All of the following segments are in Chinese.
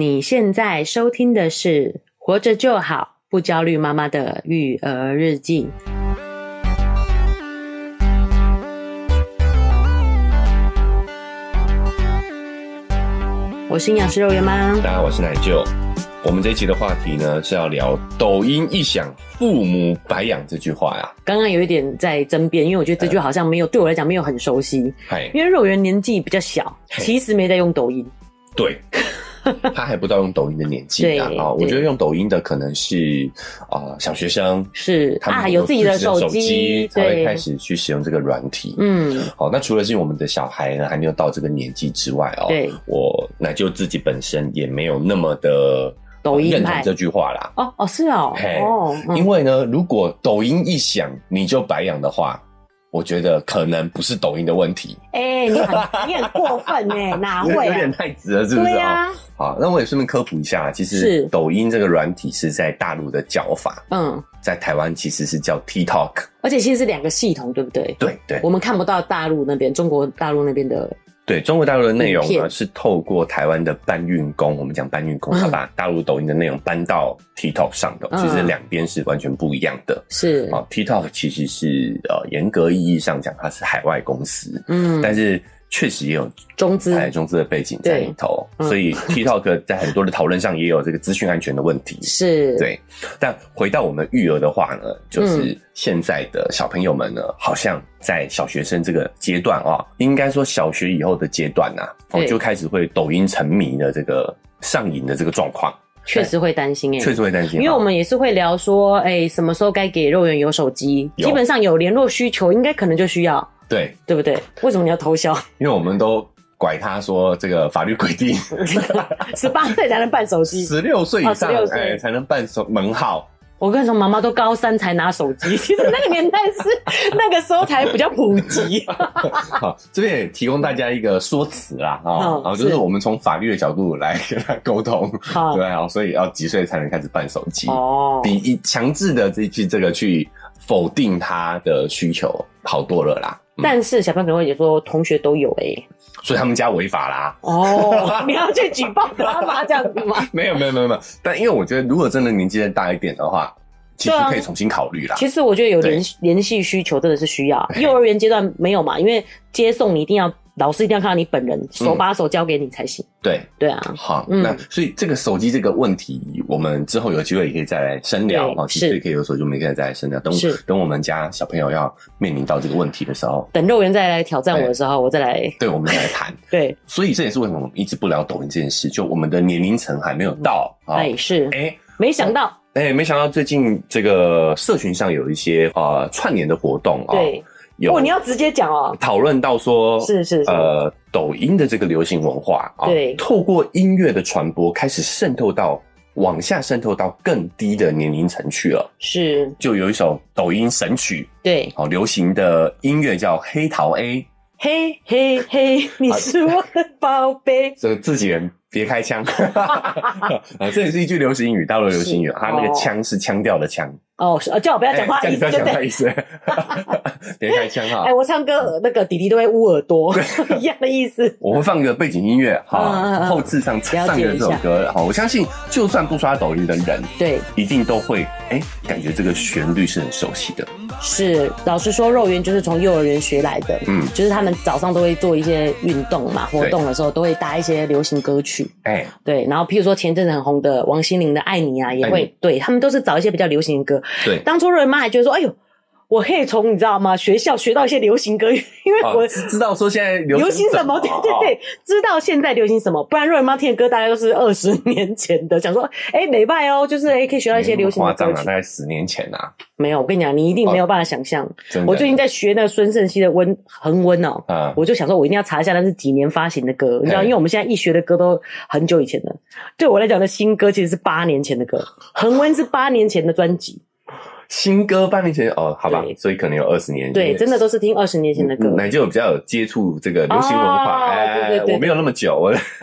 你现在收听的是《活着就好不焦虑妈妈的育儿日记》。我是营养师肉圆妈，大家好，我是奶舅。我们这一期的话题呢，是要聊“抖音一响，父母白养”这句话呀。刚刚有一点在争辩，因为我觉得这句好像没有对我来讲没有很熟悉。因为肉圆年纪比较小，其实没在用抖音。对。他还不到用抖音的年纪啊！啊，我觉得用抖音的可能是啊、呃、小学生，是他们啊有自己的手机才会开始去使用这个软体。嗯，好，那除了是我们的小孩呢还没有到这个年纪之外哦，对，我那就自己本身也没有那么的抖音认同这句话啦。哦哦是哦，嘿哦，因为呢，如果抖音一响你就白养的话。我觉得可能不是抖音的问题。哎、欸，你很 你很过分哎，哪会、啊？有点太直了，是不是啊？好，那我也顺便科普一下，其实抖音这个软体是在大陆的叫法，嗯，在台湾其实是叫 TikTok，而且其实是两个系统，对不对？对对，我们看不到大陆那边，中国大陆那边的。对，中国大陆的内容呢，是透过台湾的搬运工，我们讲搬运工，他把大陆抖音的内容搬到 TikTok 上的，其实两边是完全不一样的。是。啊，TikTok 其实是呃严格意义上讲，它是海外公司，嗯，但是。确实也有中资，哎，中资的背景在里头，所以 TikTok 在很多的讨论上也有这个资讯安全的问题。是，对。但回到我们育儿的话呢，就是现在的小朋友们呢，好像在小学生这个阶段啊，应该说小学以后的阶段呐，哦，就开始会抖音沉迷的这个上瘾的这个状况，确实会担心哎，确实会担心，因为我们也是会聊说，哎，什么时候该给肉圆有手机？基本上有联络需求，应该可能就需要。对，对不对？为什么你要偷笑？因为我们都拐他说，这个法律规定，十八岁才能办手机，十六岁以上哎才能办手门号。我跟你说，妈妈都高三才拿手机，其实那个年代是 那个时候才比较普及。好，这边也提供大家一个说辞啦，啊、哦，然后就是我们从法律的角度来跟他沟通，对啊，所以要几岁才能开始办手机？哦，比一强制的这去这个去否定他的需求好多了啦。但是小朋友也说同学都有哎、欸，所以他们家违法啦。哦，你要去举报他吗？这样子吗？没有没有没有没有。但因为我觉得，如果真的年纪再大一点的话，其实可以重新考虑啦。其实我觉得有联联系需求真的是需要。幼儿园阶段没有嘛？因为接送你一定要。老师一定要看到你本人，手把手教给你才行。对对啊，好，那所以这个手机这个问题，我们之后有机会也可以再来深聊啊。其实可以有时候就没可以再来深聊。等等我们家小朋友要面临到这个问题的时候，等肉圆再来挑战我的时候，我再来。对，我们再来谈。对，所以这也是为什么我们一直不聊抖音这件事，就我们的年龄层还没有到。哎，是，哎，没想到，哎，没想到最近这个社群上有一些呃串联的活动啊。对。哦，你要直接讲哦。讨论到说，是是是，呃，抖音的这个流行文化啊，对，透过音乐的传播，开始渗透到往下渗透到更低的年龄层去了。是，就有一首抖音神曲，对，好流行的音乐叫《黑桃 A》，嘿嘿嘿，你是我的宝贝。这个自己人别开枪，啊，这也是一句流行语，大陆流行语，它那个腔是腔调的腔。哦，是叫我不要讲话意思，对不对？别开枪哈！哎，我唱歌那个弟弟都会捂耳朵，一样的意思。我会放个背景音乐，哈，后置上上个这首歌，好，我相信就算不刷抖音的人，对，一定都会哎，感觉这个旋律是很熟悉的。是，老实说，肉圆就是从幼儿园学来的，嗯，就是他们早上都会做一些运动嘛，活动的时候都会搭一些流行歌曲，哎，对，然后譬如说前阵子很红的王心凌的《爱你》啊，也会，对他们都是找一些比较流行的歌。对，当初肉圆妈还觉得说：“哎呦，我可以从你知道吗？学校学到一些流行歌，因为我知道说现在流行什么，对对对，知道现在流行什么。不然肉圆妈听的歌大概都是二十 年前的，想说哎，美拜哦，就是哎可以学到一些流行的歌。夸张啊，大概十年前呐。没有，我跟你讲，你一定没有办法想象。我最近在学那个孙盛熙的温恒温哦，嗯，我就想说，我一定要查一下那是几年发行的歌，你知道，因为我们现在一学的歌都很久以前的。对我来讲的新歌其实是八年前的歌，恒温是八年前的专辑。”新歌八年前哦，好吧，所以可能有二十年。对，真的都是听二十年前的歌。那就比较有接触这个流行文化。哎，我没有那么久，我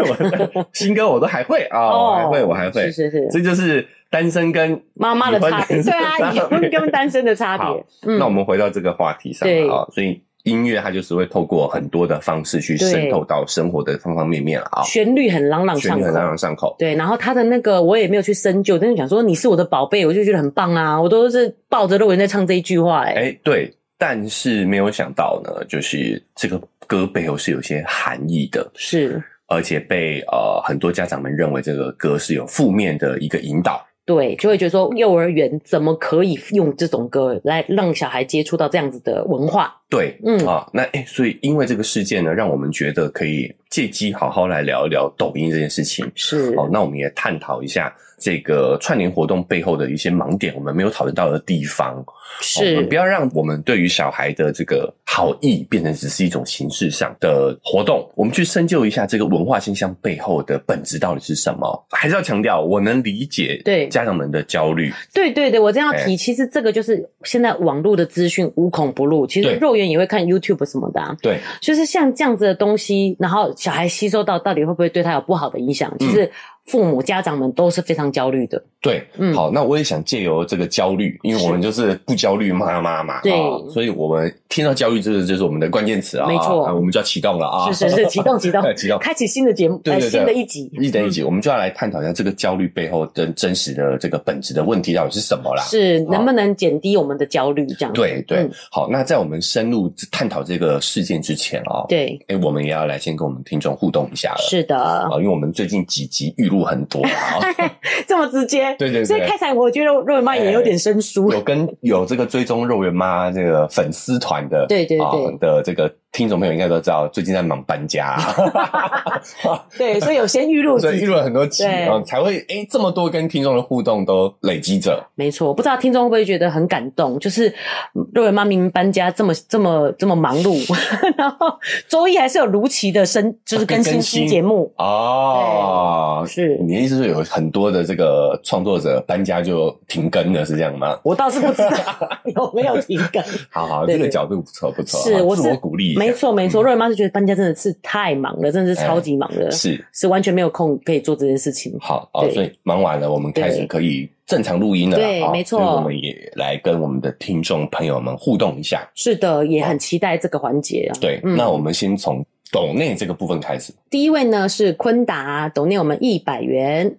我 新歌我都还会啊，我还会，我还会。是是是，这就是单身跟妈妈的差别。对啊，已婚跟单身的差别。那我们回到这个话题上啊，所以音乐它就是会透过很多的方式去渗透到生活的方方面面了啊。旋律很朗朗上口，旋律很朗朗上口。对，然后他的那个我也没有去深究，但是想说你是我的宝贝，我就觉得很棒啊，我都是抱着肉圆在唱这一句话、欸，哎，哎，对，但是没有想到呢，就是这个歌背后是有些含义的，是，而且被呃很多家长们认为这个歌是有负面的一个引导。对，就会觉得说幼儿园怎么可以用这种歌来让小孩接触到这样子的文化？对，嗯啊，那诶所以因为这个事件呢，让我们觉得可以借机好好来聊一聊抖音这件事情。是，哦，那我们也探讨一下这个串联活动背后的一些盲点，我们没有讨论到的地方。是，我们不要让我们对于小孩的这个好意变成只是一种形式上的活动。我们去深究一下这个文化现象背后的本质到底是什么。还是要强调，我能理解对家长们的焦虑。对对对，我这样提，其实这个就是现在网络的资讯无孔不入。其实肉眼也会看 YouTube 什么的啊。对，就是像这样子的东西，然后小孩吸收到，到底会不会对他有不好的影响？其实。父母家长们都是非常焦虑的。对，嗯，好，那我也想借由这个焦虑，因为我们就是不焦虑妈妈嘛，对，所以我们听到焦虑，这个就是我们的关键词啊，没错，我们就要启动了啊，是是是，启动启动 启动，开启新的节目，对对对，新的一集，一等一集，我们就要来探讨一下这个焦虑背后的真实的这个本质的问题到底是什么啦？是能不能减低我们的焦虑？这样对对，好，那在我们深入探讨这个事件之前啊，对，哎，我们也要来先跟我们听众互动一下了，是的啊，因为我们最近几集预录很多。这么直接，对 对对，所以开场我觉得肉圆妈也有点生疏，有跟有这个追踪肉圆妈这个粉丝团的，对对对的这个。听众朋友应该都知道，最近在忙搬家，对，所以有先预录，所以预录了很多期，然后才会诶这么多跟听众的互动都累积着。没错，不知道听众会不会觉得很感动？就是瑞文妈明明搬家这么这么这么忙碌，然后周一还是有如期的生，就是更新新节目哦。是你的意思是有很多的这个创作者搬家就停更了，是这样吗？我倒是不知道有没有停更。好好，这个角度不错不错，是我自我鼓励。没错没错，肉圆妈是觉得搬家真的是太忙了，真的是超级忙了，是是完全没有空可以做这件事情。好，所以忙完了，我们开始可以正常录音了。对，没错，我们也来跟我们的听众朋友们互动一下。是的，也很期待这个环节啊。对，那我们先从董内这个部分开始。第一位呢是坤达，董内我们一百元。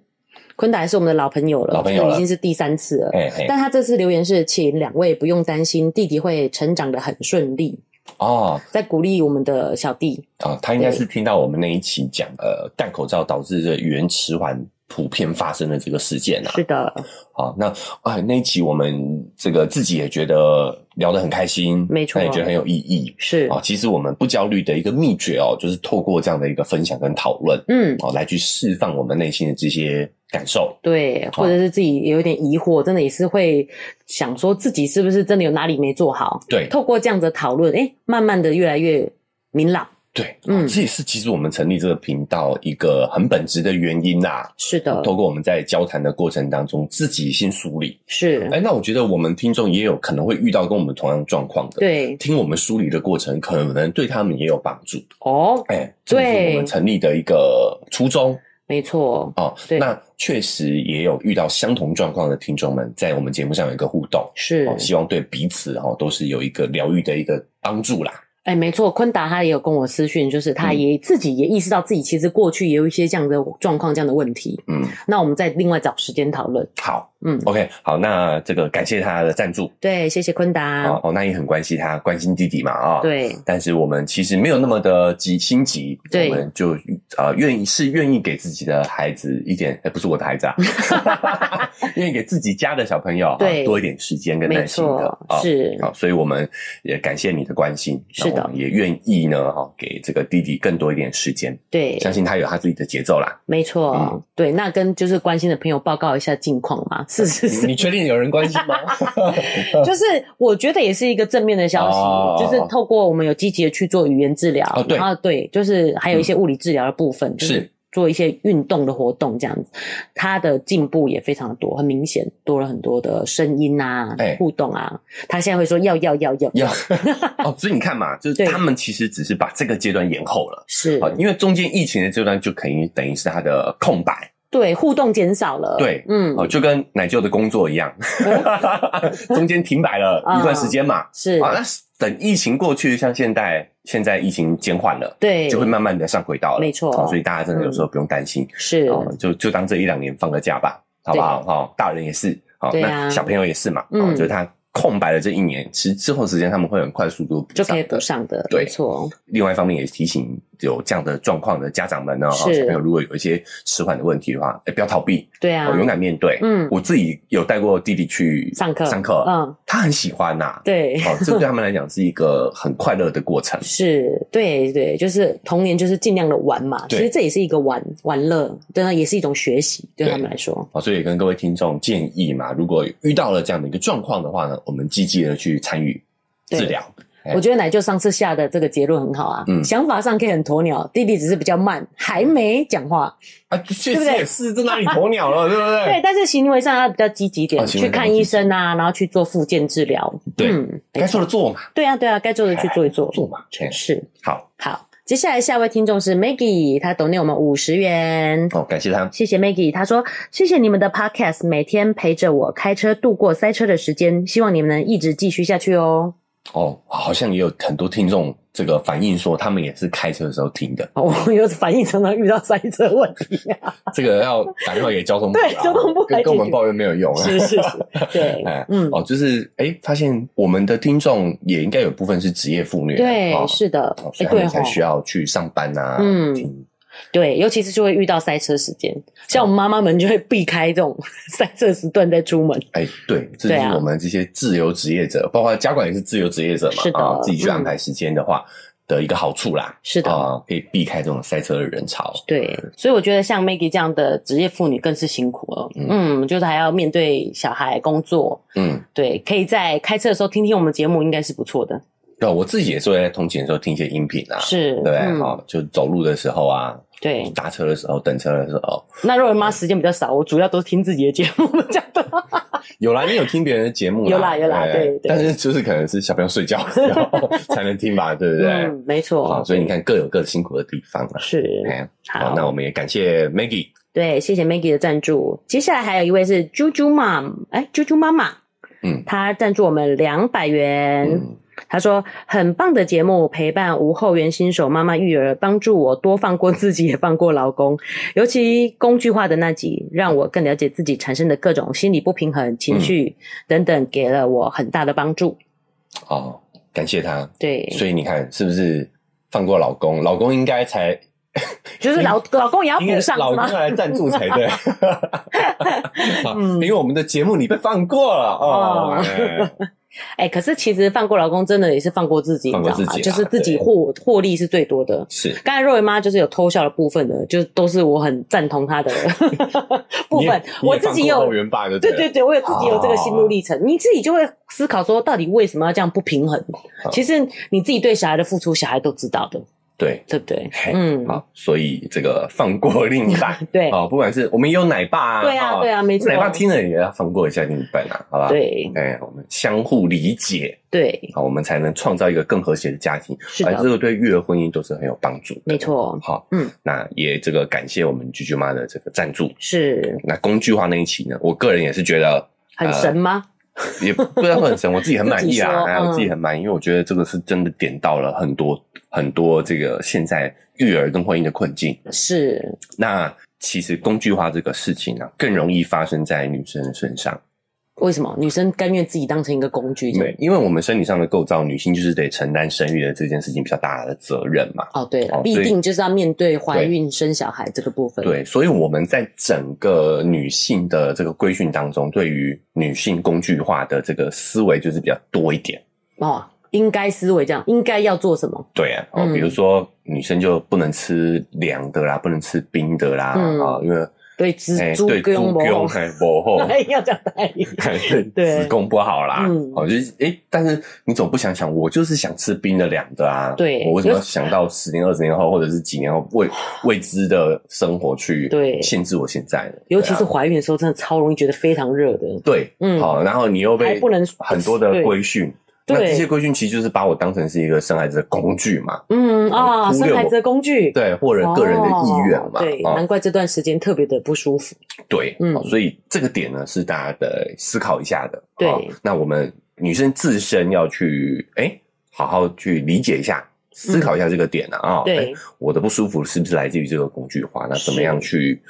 坤达是我们的老朋友了，老朋友已经是第三次了。但他这次留言是，请两位不用担心，弟弟会成长得很顺利。哦，在鼓励我们的小弟。啊、哦，他应该是听到我们那一期讲呃戴口罩导致这语言迟缓普遍发生的这个事件啊。是的，好，那啊那一期我们这个自己也觉得聊得很开心，没错，也觉得很有意义。是啊，其实我们不焦虑的一个秘诀哦，就是透过这样的一个分享跟讨论，嗯，哦，来去释放我们内心的这些。感受对，或者是自己有点疑惑，真的也是会想说自己是不是真的有哪里没做好？对，透过这样的讨论，诶，慢慢的越来越明朗。对，嗯，这也是其实我们成立这个频道一个很本质的原因呐。是的，透过我们在交谈的过程当中，自己先梳理。是，哎，那我觉得我们听众也有可能会遇到跟我们同样状况的。对，听我们梳理的过程，可能对他们也有帮助。哦，哎，这是我们成立的一个初衷。没错哦，对，那确实也有遇到相同状况的听众们，在我们节目上有一个互动，是，哦，希望对彼此哦都是有一个疗愈的一个帮助啦。哎，没错，坤达他也有跟我私讯，就是他也自己也意识到自己其实过去也有一些这样的状况、这样的问题。嗯，那我们再另外找时间讨论。好，嗯，OK，好，那这个感谢他的赞助。对，谢谢坤达。哦，那也很关心他，关心弟弟嘛，啊，对。但是我们其实没有那么的急心急，我们就呃愿意是愿意给自己的孩子一点，哎，不是我的孩子啊，愿意给自己家的小朋友对多一点时间跟耐心的，是。好，所以我们也感谢你的关心。是的。也愿意呢，哈，给这个弟弟更多一点时间。对，相信他有他自己的节奏啦。没错，嗯、对，那跟就是关心的朋友报告一下近况嘛。是是是，你确定有人关心吗？就是我觉得也是一个正面的消息，哦、就是透过我们有积极的去做语言治疗，哦、对，然后对，就是还有一些物理治疗的部分，嗯、就是。做一些运动的活动，这样子，他的进步也非常的多，很明显，多了很多的声音啊，欸、互动啊。他现在会说要要要要要 哦，所以你看嘛，就是他们其实只是把这个阶段延后了，是啊，因为中间疫情的阶段就可以等于是他的空白。对，互动减少了。对，嗯，哦，就跟奶舅的工作一样，中间停摆了一段时间嘛。是啊，那等疫情过去，像现在，现在疫情减缓了，对，就会慢慢的上轨道了。没错，所以大家真的有时候不用担心。是，就就当这一两年放个假吧，好不好？哈，大人也是，好，那小朋友也是嘛。嗯，就是他。空白的这一年，其实之后时间他们会很快速度就可以补上的，对，没错。另外一方面也提醒有这样的状况的家长们呢，小朋友如果有一些迟缓的问题的话，哎，不要逃避，对啊，勇敢面对。嗯，我自己有带过弟弟去上课，上课，嗯，他很喜欢呐，对，哦，这对他们来讲是一个很快乐的过程。是，对对，就是童年就是尽量的玩嘛，其实这也是一个玩玩乐，对啊，也是一种学习，对他们来说。哦，所以跟各位听众建议嘛，如果遇到了这样的一个状况的话呢，我们积极的去参与治疗。我觉得奶舅上次下的这个结论很好啊，嗯，想法上可以很鸵鸟，弟弟只是比较慢，还没讲话啊，确实也是，这哪里鸵鸟了，对不对？对，但是行为上要比较积极点，去看医生啊，然后去做复健治疗。对，该做的做嘛。对啊，对啊，该做的去做一做，做嘛，是。好，好，接下来下一位听众是 Maggie，他 donate 我们五十元，哦，感谢他，谢谢 Maggie，他说谢谢你们的 Podcast，每天陪着我开车度过塞车的时间，希望你们能一直继续下去哦。哦，好像也有很多听众这个反映说，他们也是开车的时候听的。哦，有反映常常遇到塞车问题啊。这个要打电话给交通部，对，交通部跟跟我们抱怨没有用。是是是，对，嗯，哦，就是哎，发现我们的听众也应该有部分是职业妇女，对，是的，所以他们才需要去上班啊，嗯。对，尤其是就会遇到塞车时间，像我们妈妈们就会避开这种 塞车时段再出门。哎，对，这就是我们这些自由职业者，包括家管也是自由职业者嘛，是的，自己去安排时间的话的一个好处啦。是的，可以避开这种塞车的人潮。对，所以我觉得像 Maggie 这样的职业妇女更是辛苦了。嗯，就是还要面对小孩工作。嗯，对，可以在开车的时候听听我们节目，应该是不错的。对，我自己也是会在通勤的时候听一些音频啊，是，对，好，就走路的时候啊。对，搭车的时候，等车的时候。那肉圆妈时间比较少，我主要都是听自己的节目这样的。有啦，你有听别人的节目？有啦，有啦，对。但是就是可能是小朋友睡觉的时候 才能听吧，对不对？嗯，没错。好，所以你看各有各辛苦的地方啊。是。好，那我们也感谢 Maggie。对，谢谢 Maggie 的赞助。接下来还有一位是猪猪妈，哎，猪猪妈妈，嗯，她赞助我们两百元。他说：“很棒的节目，陪伴无后援新手妈妈育儿，帮助我多放过自己，也放过老公。尤其工具化的那集，让我更了解自己产生的各种心理不平衡、情绪等等，给了我很大的帮助。”哦，感谢他。对，所以你看，是不是放过老公？老公应该才 就是老老公也要补上，老公要来赞助才对。嗯，因为我们的节目你被放过了哦。哎、欸，可是其实放过老公，真的也是放过自己，你知道吗？就是自己获获利是最多的。是，刚才肉圆妈就是有偷笑的部分的，就都是我很赞同她的部分。我自己有，对对对，我有自己有这个心路历程。哦、你自己就会思考说，到底为什么要这样不平衡？哦、其实你自己对小孩的付出，小孩都知道的。对，对不对？嗯，好，所以这个放过另一半，对，哦，不管是我们也有奶爸啊，对啊，对啊，没错，奶爸听了也要放过一下另一半啊，好吧？对，哎，我们相互理解，对，好，我们才能创造一个更和谐的家庭，是的，这个对育儿婚姻都是很有帮助的，没错。好，嗯，那也这个感谢我们啾啾妈的这个赞助，是。那工具化那一期呢，我个人也是觉得很神吗？也不知道很神，我自己很满意啊，我自己很满意，因为我觉得这个是真的点到了很多很多这个现在育儿跟婚姻的困境。是，那其实工具化这个事情呢、啊，更容易发生在女生身上。为什么女生甘愿自己当成一个工具？对，因为我们生理上的构造，女性就是得承担生育的这件事情比较大的责任嘛。哦，对了，必定就是要面对怀孕生小孩这个部分。对，所以我们在整个女性的这个规训当中，对于女性工具化的这个思维就是比较多一点。哦，应该思维这样，应该要做什么？对啊，哦，比如说女生就不能吃凉的啦，不能吃冰的啦，啊，因为。对子宫，对子宫不好，要讲代理，对子宫不好啦。嗯，哦，就是诶，但是你总不想想，我就是想吃冰的凉的啊。对，我为什么要想到十年、二十年后，或者是几年后未未知的生活去对。限制我现在的？尤其是怀孕的时候，真的超容易觉得非常热的。对，嗯，好，然后你又被不能很多的规训。那这些规训其实就是把我当成是一个生孩子的工具嘛。嗯啊，生孩子的工具，对，或者个人的意愿嘛。对，难怪这段时间特别的不舒服。对，嗯，所以这个点呢是大家的思考一下的。对，那我们女生自身要去哎，好好去理解一下。思考一下这个点啊，啊，对，我的不舒服是不是来自于这个工具化？那怎么样去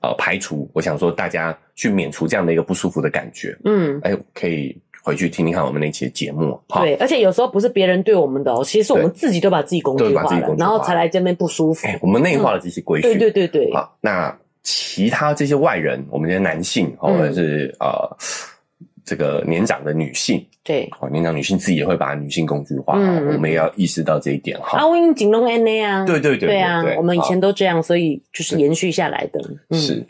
呃排除？我想说，大家去免除这样的一个不舒服的感觉。嗯，哎，可以回去听听看我们那期的节目。对，而且有时候不是别人对我们的哦，其实是我们自己都把自己工具化了，然后才来这边不舒服。我们内化了这些规矩。对对对对。好，那其他这些外人，我们这些男性或者是呃。这个年长的女性，对，哦，年长女性自己也会把女性工具化，嗯，我们也要意识到这一点哈。啊，我紧龙 N A 啊，对对对，对啊，我们以前都这样，所以就是延续下来的，是，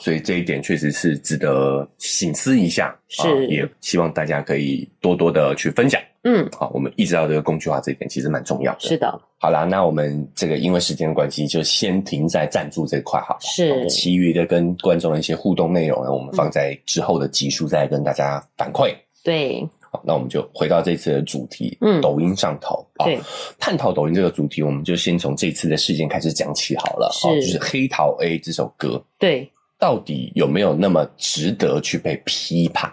所以这一点确实是值得醒思一下，是，也希望大家可以多多的去分享。嗯，好，我们意识到这个工具化这一点其实蛮重要的。是的，好啦，那我们这个因为时间关系，就先停在赞助这块好了。是，其余的跟观众的一些互动内容呢，我们放在之后的集数再跟大家反馈。对，好，那我们就回到这次的主题，嗯，抖音上头。啊，探讨抖音这个主题，我们就先从这次的事件开始讲起好了。好，就是《黑桃 A》这首歌，对，到底有没有那么值得去被批判？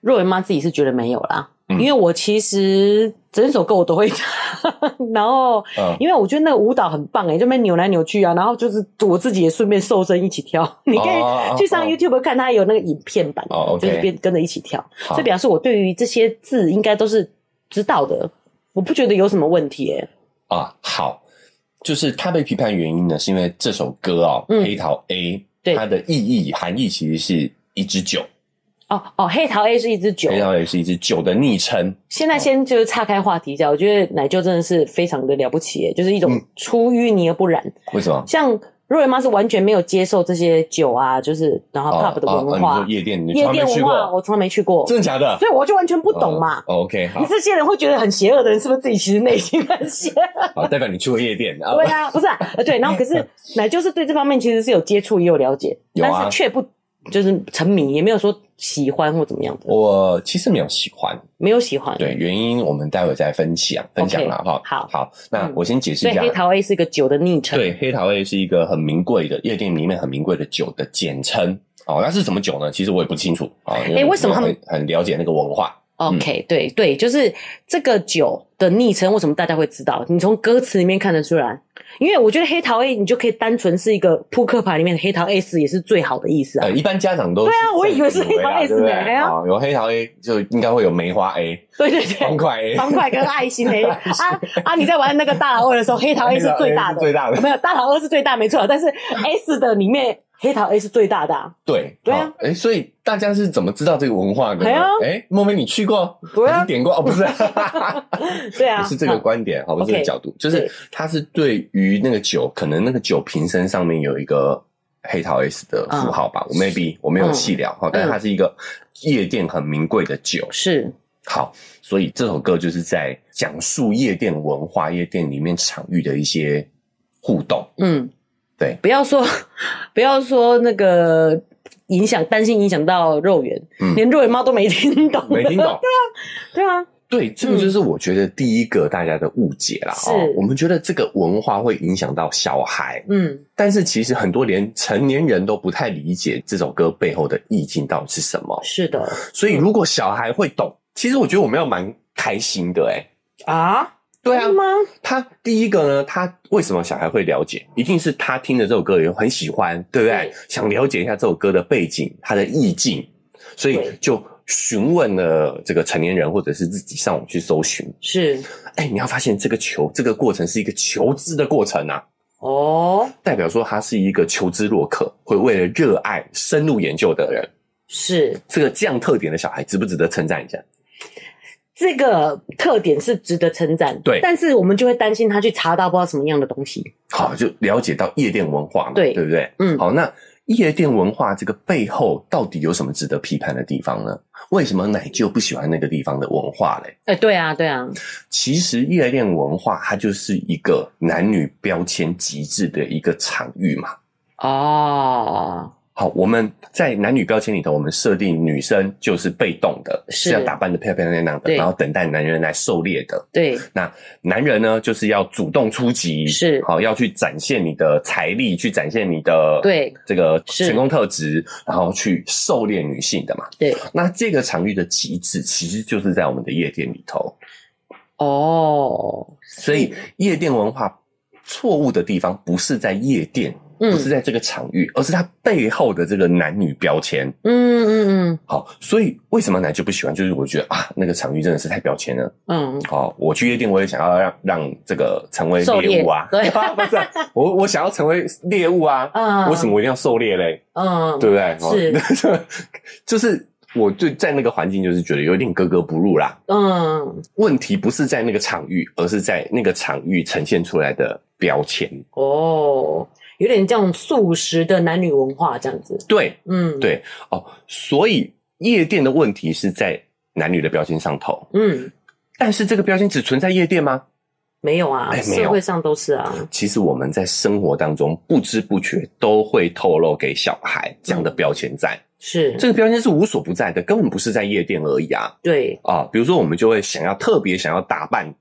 若云妈自己是觉得没有啦。因为我其实整首歌我都会唱，然后，因为我觉得那个舞蹈很棒诶，就那边扭来扭去啊，然后就是我自己也顺便瘦身一起跳。你可以去上 YouTube 看，它有那个影片版，就是边跟着一起跳。所以表示我对于这些字应该都是知道的，我不觉得有什么问题诶。啊，好，就是他被批判原因呢，是因为这首歌哦，《黑桃 A》，它的意义含义其实是一支酒。哦哦，黑桃 A 是一支酒，黑桃 A 是一支酒的昵称。现在先就是岔开话题一下，我觉得奶舅真的是非常的了不起，就是一种出淤泥而不染。为什么？像若瑞妈是完全没有接受这些酒啊，就是然后 pub 的文化，夜店夜店文化，我从来没去过，真的假的？所以我就完全不懂嘛。OK，你这些人会觉得很邪恶的人，是不是自己其实内心很邪恶？好，代表你去过夜店啊。对啊，不是啊，对，然后可是 奶就是对这方面其实是有接触也有了解，但是却不。就是沉迷，也没有说喜欢或怎么样的。我其实没有喜欢，没有喜欢。对，原因我们待会再分享分享了哈。好，好，那我先解释一下。黑桃 A 是一个酒的昵称。对，黑桃 A 是一个很名贵的夜店里面很名贵的酒的简称。哦，那是什么酒呢？其实我也不清楚啊。哎，为什么他们很了解那个文化？OK，对对，就是这个酒的昵称，为什么大家会知道？你从歌词里面看得出来，因为我觉得黑桃 A，你就可以单纯是一个扑克牌里面的黑桃 S 也是最好的意思啊。一般家长都对啊，我以为是黑桃 S 呢。有黑桃 A 就应该会有梅花 A，对对对，方块 A，方块跟爱心 A 啊啊！你在玩那个大老二的时候，黑桃 A 是最大的，最大的没有大老二是最大没错，但是 S 的里面。黑桃 A 是最大的，啊，对对啊，哎，所以大家是怎么知道这个文化的？哎呀，哎，莫非你去过？对啊，点过？哦，不是，对啊，不是这个观点，好，不是这个角度，就是它是对于那个酒，可能那个酒瓶身上面有一个黑桃 S 的符号吧，我 maybe 我没有细聊哈，但是它是一个夜店很名贵的酒，是。好，所以这首歌就是在讲述夜店文化、夜店里面场域的一些互动，嗯。对，不要说，不要说那个影响，担心影响到肉圆，嗯，连肉圆猫都没听懂，没听懂，对啊，对啊，对，这个就是我觉得第一个大家的误解啦。哦、嗯，我们觉得这个文化会影响到小孩，嗯，但是其实很多连成年人都不太理解这首歌背后的意境到底是什么。是的，所以如果小孩会懂，其实我觉得我们要蛮开心的、欸，诶啊。对啊，他第一个呢，他为什么小孩会了解？一定是他听了这首歌以后很喜欢，对不对？对，想了解一下这首歌的背景，它的意境，所以就询问了这个成年人，或者是自己上网去搜寻。是，哎，你要发现这个求这个过程是一个求知的过程啊。哦，代表说他是一个求知若渴，会为了热爱深入研究的人。是，这个这样特点的小孩，值不值得称赞一下？这个特点是值得称赞，对，但是我们就会担心他去查到不知道什么样的东西。好，就了解到夜店文化嘛，对，对不对？嗯，好，那夜店文化这个背后到底有什么值得批判的地方呢？为什么奶舅不喜欢那个地方的文化嘞？哎，对啊，对啊，其实夜店文化它就是一个男女标签极致的一个场域嘛。哦，好，我们在男女标签里头，我们设定女生就是被动的，是，是要打扮的漂漂亮亮的，然后等待男人来狩猎的。对，那男人呢，就是要主动出击，是，好，要去展现你的财力，去展现你的对这个成功特质，然后去狩猎女性的嘛。对，那这个场域的极致其实就是在我们的夜店里头。哦，所以夜店文化错误的地方不是在夜店。不是在这个场域，而是它背后的这个男女标签。嗯嗯嗯。好，所以为什么奶就不喜欢？就是我觉得啊，那个场域真的是太标签了。嗯。好，我去夜店，我也想要让让这个成为猎物啊。对，不是我我想要成为猎物啊。嗯。为什么我一定要狩猎嘞？嗯，对不对？是。就是我就在那个环境，就是觉得有点格格不入啦。嗯。问题不是在那个场域，而是在那个场域呈现出来的标签。哦。有点这种素食的男女文化这样子，对，嗯，对，哦，所以夜店的问题是在男女的标签上头，嗯，但是这个标签只存在夜店吗？没有啊，社会上都是啊。其实我们在生活当中不知不觉都会透露给小孩这样的标签在，嗯、是这个标签是无所不在的，根本不是在夜店而已啊。对啊，比如说我们就会想要特别想要打扮。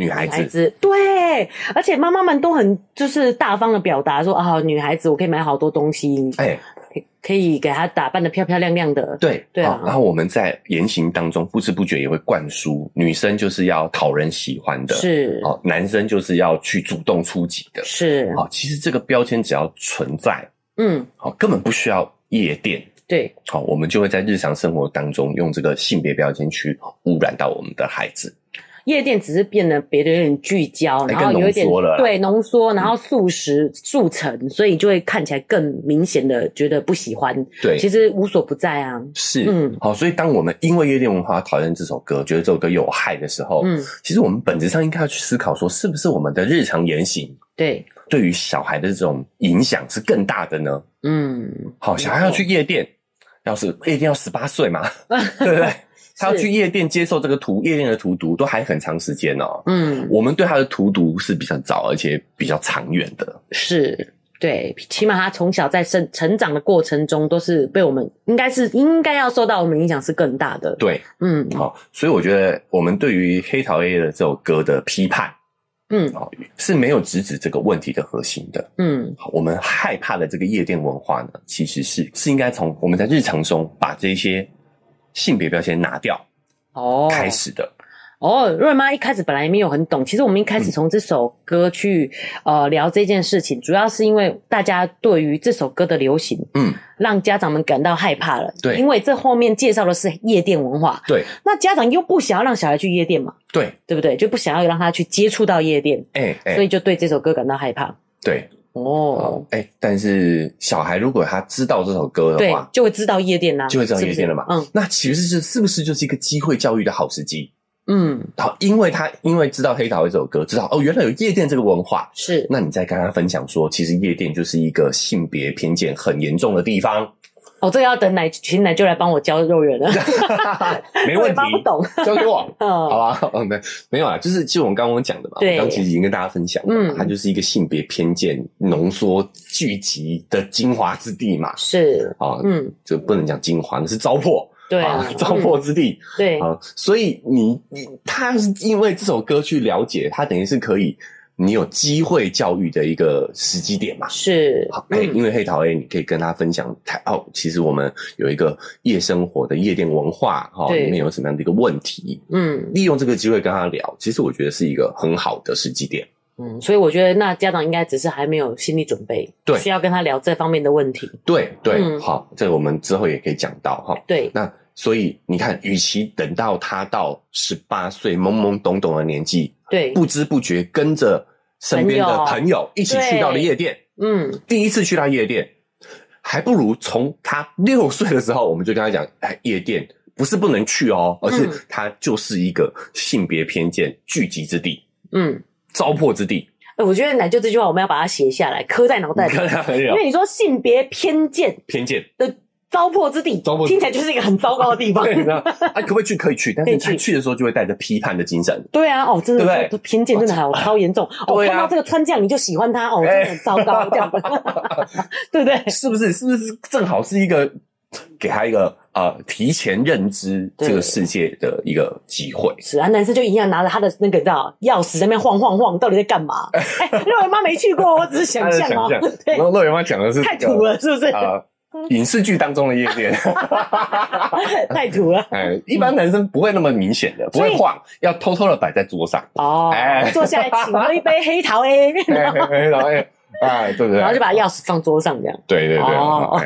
女孩子，对，而且妈妈们都很就是大方的表达说啊，女孩子我可以买好多东西，哎、欸，可以给她打扮得漂漂亮亮的，对对啊。然后我们在言行当中不知不觉也会灌输，女生就是要讨人喜欢的，是哦，男生就是要去主动出击的，是好。其实这个标签只要存在，嗯，好，根本不需要夜店，对，好，我们就会在日常生活当中用这个性别标签去污染到我们的孩子。夜店只是变得别的有点聚焦，然后有一点对浓缩，然后速食速成，所以就会看起来更明显的觉得不喜欢。对，其实无所不在啊。是，嗯，好，所以当我们因为夜店文化讨厌这首歌，觉得这首歌有害的时候，嗯，其实我们本质上应该要去思考说，是不是我们的日常言行，对，对于小孩的这种影响是更大的呢？嗯，好，小孩要去夜店，要是夜店要十八岁嘛，对不对？他要去夜店接受这个荼夜店的荼毒，都还很长时间哦。嗯，我们对他的荼毒是比较早，而且比较长远的。是，对，起码他从小在生成长的过程中，都是被我们应该是应该要受到我们影响是更大的。对，嗯，好，所以我觉得我们对于黑桃 A 的这首歌的批判，嗯，是没有直指这个问题的核心的。嗯，好，我们害怕的这个夜店文化呢，其实是是应该从我们在日常中把这些。性别标签拿掉哦，开始的哦。瑞妈一开始本来也没有很懂，其实我们一开始从这首歌去、嗯、呃聊这件事情，主要是因为大家对于这首歌的流行，嗯，让家长们感到害怕了。对，因为这后面介绍的是夜店文化，对，那家长又不想要让小孩去夜店嘛，对，对不对？就不想要让他去接触到夜店，哎、欸欸，所以就对这首歌感到害怕。对。哦，哎、欸，但是小孩如果他知道这首歌的话，就会知道夜店啦、啊，就会知道夜店了嘛。是是嗯，那其实是是不是就是一个机会教育的好时机？嗯，好，因为他因为知道黑桃 A 这首歌，知道哦，原来有夜店这个文化，是。那你再跟他分享说，其实夜店就是一个性别偏见很严重的地方。哦，这个要等奶请奶就来帮我教肉圆了，没问题，不懂，教给我，好吧？嗯，没没有啊，就是就我们刚刚讲的嘛，对，刚其实已经跟大家分享了，嗯，它就是一个性别偏见浓缩聚集的精华之地嘛，是啊，嗯，就不能讲精华，那是糟粕，对啊，糟粕之地，对。啊，所以你你他是因为这首歌去了解，他等于是可以。你有机会教育的一个时机点嘛？是，好，哎、欸嗯，因为黑桃 A，你可以跟他分享，台哦，其实我们有一个夜生活的夜店文化，哈，里面有什么样的一个问题？嗯，利用这个机会跟他聊，其实我觉得是一个很好的时机点。嗯，所以我觉得那家长应该只是还没有心理准备，对，需要跟他聊这方面的问题。对对、嗯，好，这个我们之后也可以讲到哈。对，那所以你看，与其等到他到十八岁懵懵懂懂的年纪，对，不知不觉跟着。身边的朋友。一起去到了夜店，嗯，第一次去到夜店，还不如从他六岁的时候，我们就跟他讲，哎，夜店不是不能去哦，而是它就是一个性别偏见聚集之地，嗯，糟粕之地。哎，我觉得奶就这句话，我们要把它写下来，刻在脑袋里，因为你说性别偏见，偏见。的糟粕之地，糟粕听起来就是一个很糟糕的地方。对啊，可不可以去？可以去，但是他去的时候就会带着批判的精神。对啊，哦，真的，对不对？偏见真的好超严重。哦，看到这个穿这样你就喜欢他，哦，真的很糟糕，这样子，对不对？是不是？是不是正好是一个给他一个呃提前认知这个世界的一个机会？是啊，男生就一样拿着他的那个叫钥匙在那边晃晃晃，到底在干嘛？哎，肉圆妈没去过，我只是想象哦。对，肉圆妈讲的是太土了，是不是？影视剧当中的夜店，太土了。哎，一般男生不会那么明显的，不会晃，要偷偷的摆在桌上。哦，哎，坐下来，请喝一杯黑桃 A。黑桃 A，哎，对不对？然后就把钥匙放桌上，这样。对对对。哦，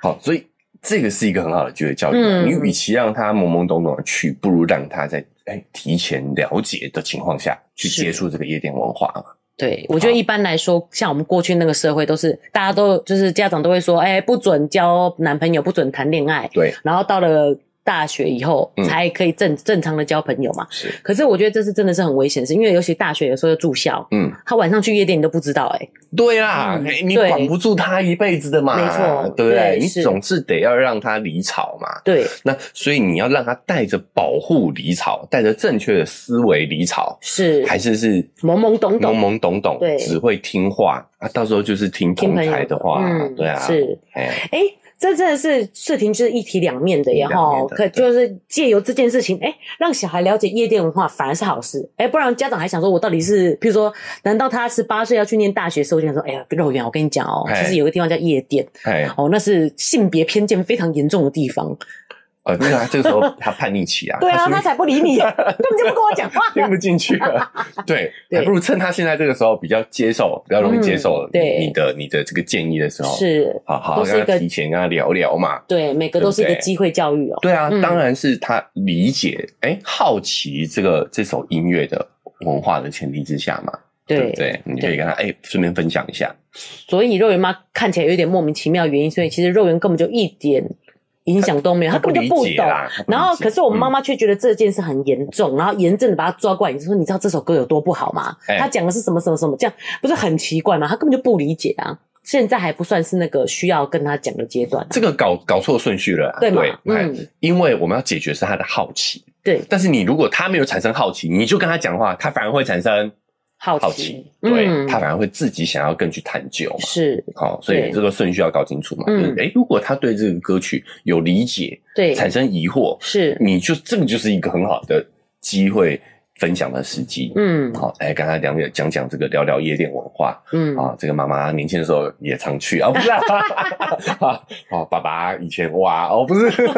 好，所以这个是一个很好的机会教育。你与其让他懵懵懂懂的去，不如让他在哎提前了解的情况下去接触这个夜店文化。对，我觉得一般来说，像我们过去那个社会，都是大家都就是家长都会说，哎，不准交男朋友，不准谈恋爱。对，然后到了。大学以后才可以正正常的交朋友嘛？是。可是我觉得这是真的是很危险，是因为尤其大学有时候要住校，嗯，他晚上去夜店你都不知道，哎。对啦，你管不住他一辈子的嘛，没错，对不对？你总是得要让他离巢嘛。对。那所以你要让他带着保护离巢，带着正确的思维离巢，是还是是懵懵懂懂，懵懵懂懂，对，只会听话啊，到时候就是听同侪的话，对啊，是，哎。这真的是事情，就是一体两面的，然后可就是借由这件事情，哎，让小孩了解夜店文化，反而是好事，哎，不然家长还想说，我到底是，譬如说，难道他十八岁要去念大学的时候，就想说，哎呀，肉圆，我跟你讲哦，其实有个地方叫夜店，哦，那是性别偏见非常严重的地方。呃，对啊，这个时候他叛逆期啊，对啊，他才不理你，根本就不跟我讲话，听不进去了。对，还不如趁他现在这个时候比较接受，比较容易接受你的你的这个建议的时候，是好好跟他提前跟他聊聊嘛。对，每个都是一个机会教育哦。对啊，当然是他理解，哎，好奇这个这首音乐的文化的前提之下嘛，对不对？你可以跟他哎顺便分享一下。所以肉圆妈看起来有点莫名其妙原因，所以其实肉圆根本就一点。影响都没有，他根本就不懂。然后，可是我妈妈却觉得这件事很严重，然后严正的把他抓过来，就说：“你知道这首歌有多不好吗？他讲的是什么什么什么，这样不是很奇怪吗？他根本就不理解啊！现在还不算是那个需要跟他讲的阶段。这个搞搞错顺序了，对吗？嗯，因为我们要解决是他的好奇，对。但是你如果他没有产生好奇，你就跟他讲话，他反而会产生。好奇，好奇对、嗯、他反而会自己想要更去探究嘛，是，好，所以这个顺序要搞清楚嘛。嗯，哎，如果他对这个歌曲有理解，对，产生疑惑，是，你就这个就是一个很好的机会。分享的时机，嗯，好，哎，刚才聊聊，讲讲这个聊聊夜店文化，嗯，啊，这个妈妈年轻的时候也常去。啊，不是啊，好，爸爸以前哇，哦，不是，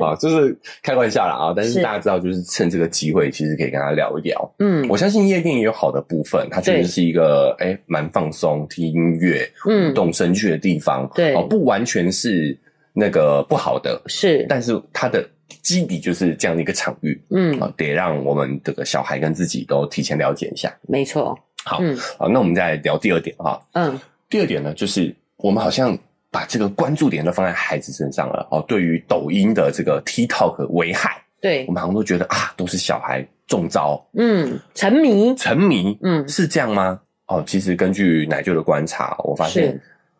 啊，就是开玩笑了啊，但是大家知道，就是趁这个机会，其实可以跟他聊一聊，嗯，我相信夜店也有好的部分，它确实是一个哎蛮放松、听音乐、嗯，动身去的地方，对，哦，不完全是那个不好的，是，但是它的。基底就是这样的一个场域，嗯，啊，得让我们这个小孩跟自己都提前了解一下。没错，好，嗯，好，那我们再来聊第二点哈，嗯，第二点呢，就是我们好像把这个关注点都放在孩子身上了哦。对于抖音的这个 TikTok 危害，对，我们好像都觉得啊，都是小孩中招，嗯，沉迷，沉迷，嗯，是这样吗？哦，其实根据奶舅的观察，我发现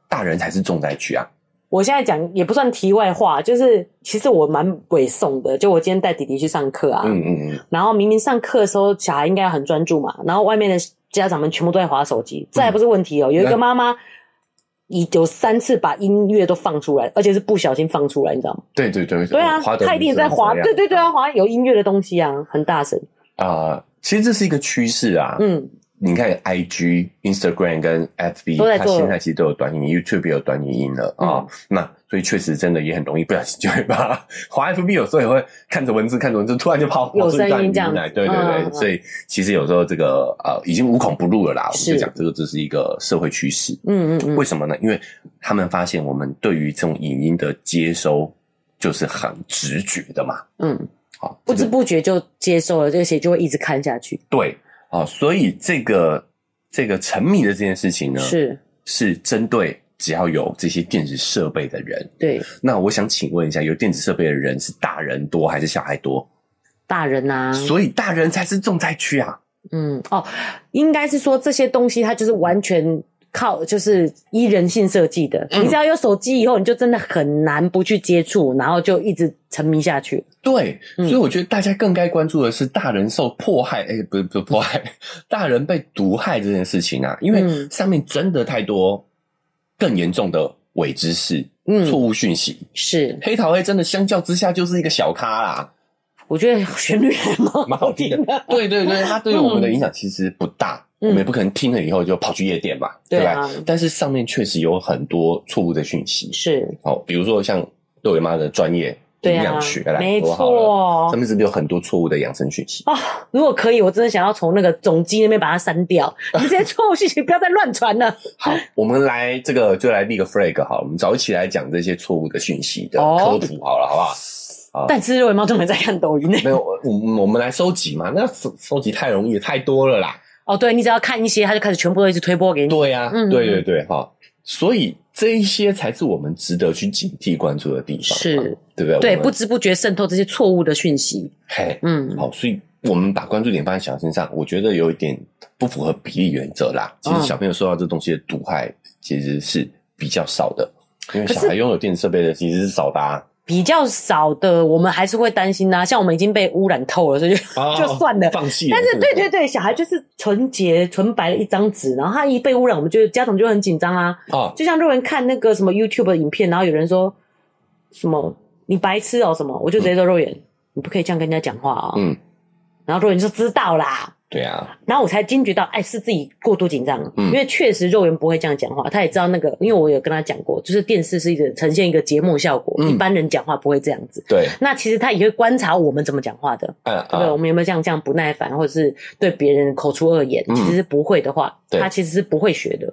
大人才是重灾区啊。我现在讲也不算题外话，就是其实我蛮委送的。就我今天带弟弟去上课啊，嗯嗯嗯，然后明明上课的时候小孩应该要很专注嘛，然后外面的家长们全部都在划手机，这还不是问题哦。有一个妈妈已有三次把音乐都放出来，而且是不小心放出来，你知道吗？对对对，对啊，他一定在划，对对对啊，滑有音乐的东西啊，很大声啊。其实这是一个趋势啊，嗯。你看，IG、Instagram 跟 FB，它现在其实都有短影音，YouTube 也有短影音了啊、嗯哦。那所以确实真的也很容易不小心就会把 滑 FB 有时候也会看着文字，看着文字，突然就跑跑出短影音来。对对对，嗯、所以其实有时候这个呃已经无孔不入了啦。我们就讲这个这是一个社会趋势。嗯嗯嗯。为什么呢？因为他们发现我们对于这种影音的接收就是很直觉的嘛。嗯。好，不知不觉就接受了这些，就会一直看下去。对。哦，所以这个这个沉迷的这件事情呢，是是针对只要有这些电子设备的人。对，那我想请问一下，有电子设备的人是大人多还是小孩多？大人啊，所以大人才是重灾区啊。嗯，哦，应该是说这些东西它就是完全靠就是依人性设计的。嗯、你只要有手机以后，你就真的很难不去接触，然后就一直沉迷下去。对，所以我觉得大家更该关注的是大人受迫害，哎、欸，不是不是迫害，大人被毒害这件事情啊，因为上面真的太多更严重的伪知识、嗯，错误讯息。是黑桃 A 真的相较之下就是一个小咖啦。我觉得旋律还蛮好听的。对对对，它对于我们的影响其实不大。嗯、我们也不可能听了以后就跑去夜店嘛，嗯、对吧？但是上面确实有很多错误的讯息。是，好，比如说像肉圆妈的专业营养学来没错，上面是不是有很多错误的养生讯息？啊、哦，如果可以，我真的想要从那个总机那边把它删掉。你这些错误讯息不要再乱传了。好，我们来这个就来立个 flag 好，我们早起来讲这些错误的讯息的科普好了，哦、好不好？但其实肉圆猫都没在看抖音呢。没有，我我们来收集嘛。那收收集太容易，太多了啦。哦，对，你只要看一些，他就开始全部都一直推播给你。对呀、啊嗯，对对对，哈。所以这一些才是我们值得去警惕、关注的地方，是，对不对？对，不知不觉渗透这些错误的讯息。嘿，嗯，好，所以我们把关注点放在小孩身上，我觉得有一点不符合比例原则啦。其实小朋友受到这东西的毒害，其实是比较少的，因为小孩拥有电子设备的其实是少的啊。比较少的，我们还是会担心呐、啊。像我们已经被污染透了，所以就、哦、就算了，放弃。但是，对对对，小孩就是纯洁、纯白的一张纸，然后他一被污染，我们就家长就很紧张啊。哦，就像肉圆看那个什么 YouTube 的影片，然后有人说什么你白痴哦、喔、什么，我就直接说肉眼、嗯，你不可以这样跟人家讲话啊、喔。嗯，然后肉圆就知道啦。对啊，然后我才惊觉到，哎，是自己过度紧张。嗯，因为确实肉圆不会这样讲话，他也知道那个，因为我有跟他讲过，就是电视是一个呈现一个节目效果，嗯、一般人讲话不会这样子。对，那其实他也会观察我们怎么讲话的，嗯，对不对？我们有没有像这样不耐烦，或者是对别人口出恶言？嗯、其实是不会的话，他其实是不会学的。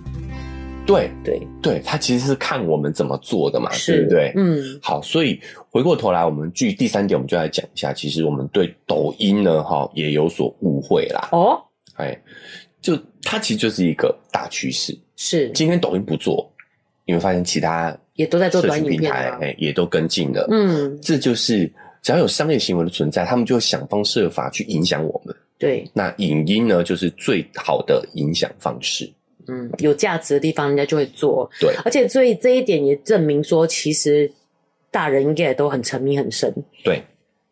对对对，他其实是看我们怎么做的嘛，对不对？嗯，好，所以回过头来，我们据第三点，我们就来讲一下，其实我们对抖音呢，哈，也有所误会啦。哦，哎，就它其实就是一个大趋势。是，今天抖音不做，你会发现其他也都在做短影片，哎，也都跟进了。嗯，这就是只要有商业行为的存在，他们就会想方设法去影响我们。对，那影音呢，就是最好的影响方式。嗯，有价值的地方，人家就会做。对，而且所以这一点也证明说，其实大人应该也都很沉迷很深。对，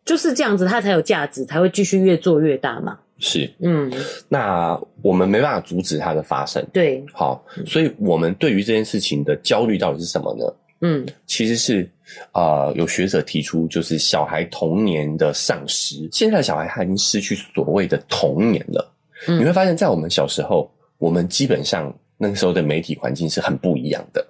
就是这样子，他才有价值，才会继续越做越大嘛。是，嗯，那我们没办法阻止它的发生。对，好，所以我们对于这件事情的焦虑到底是什么呢？嗯，其实是呃，有学者提出，就是小孩童年的丧失。现在的小孩他已经失去所谓的童年了。嗯，你会发现在我们小时候。我们基本上那个时候的媒体环境是很不一样的，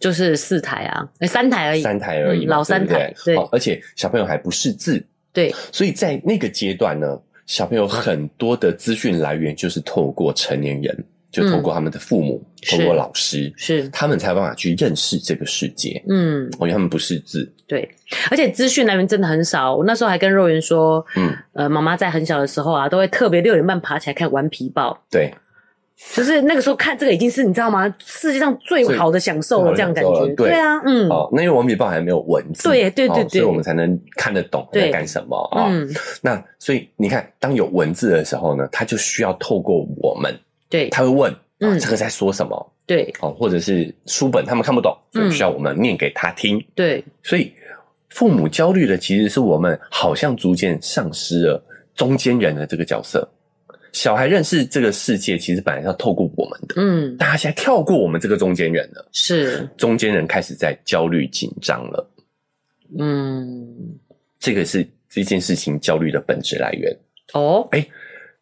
就是四台啊，三台而已，三台而已，嗯，老三台，对，对，对，而且小朋友还不识字，对，所以在那个阶段呢，小朋友很多的资讯来源就是透过成年人，就透过他们的父母，嗯，透过老师，是，是他们才有办法去认识这个世界，嗯，因为他们不识字，对，而且资讯来源真的很少。我那时候还跟肉圆说，嗯，呃，妈妈在很小的时候啊，都会特别六点半爬起来看《顽皮报》，对。就是那个时候看这个已经是你知道吗？世界上最好的享受了，这样感觉。对，对啊，嗯。哦，那因为《王笔报》还没有文字，对对对对，所以我们才能看得懂在干什么啊。嗯。那所以你看，当有文字的时候呢，他就需要透过我们，对，他会问，嗯，这个在说什么？对，哦，或者是书本他们看不懂，所以需要我们念给他听。对，所以父母焦虑的其实是我们，好像逐渐丧失了中间人的这个角色。小孩认识这个世界，其实本来是要透过我们的，嗯，但他现在跳过我们这个中间人了，是中间人开始在焦虑紧张了，嗯，这个是这件事情焦虑的本质来源。哦，哎，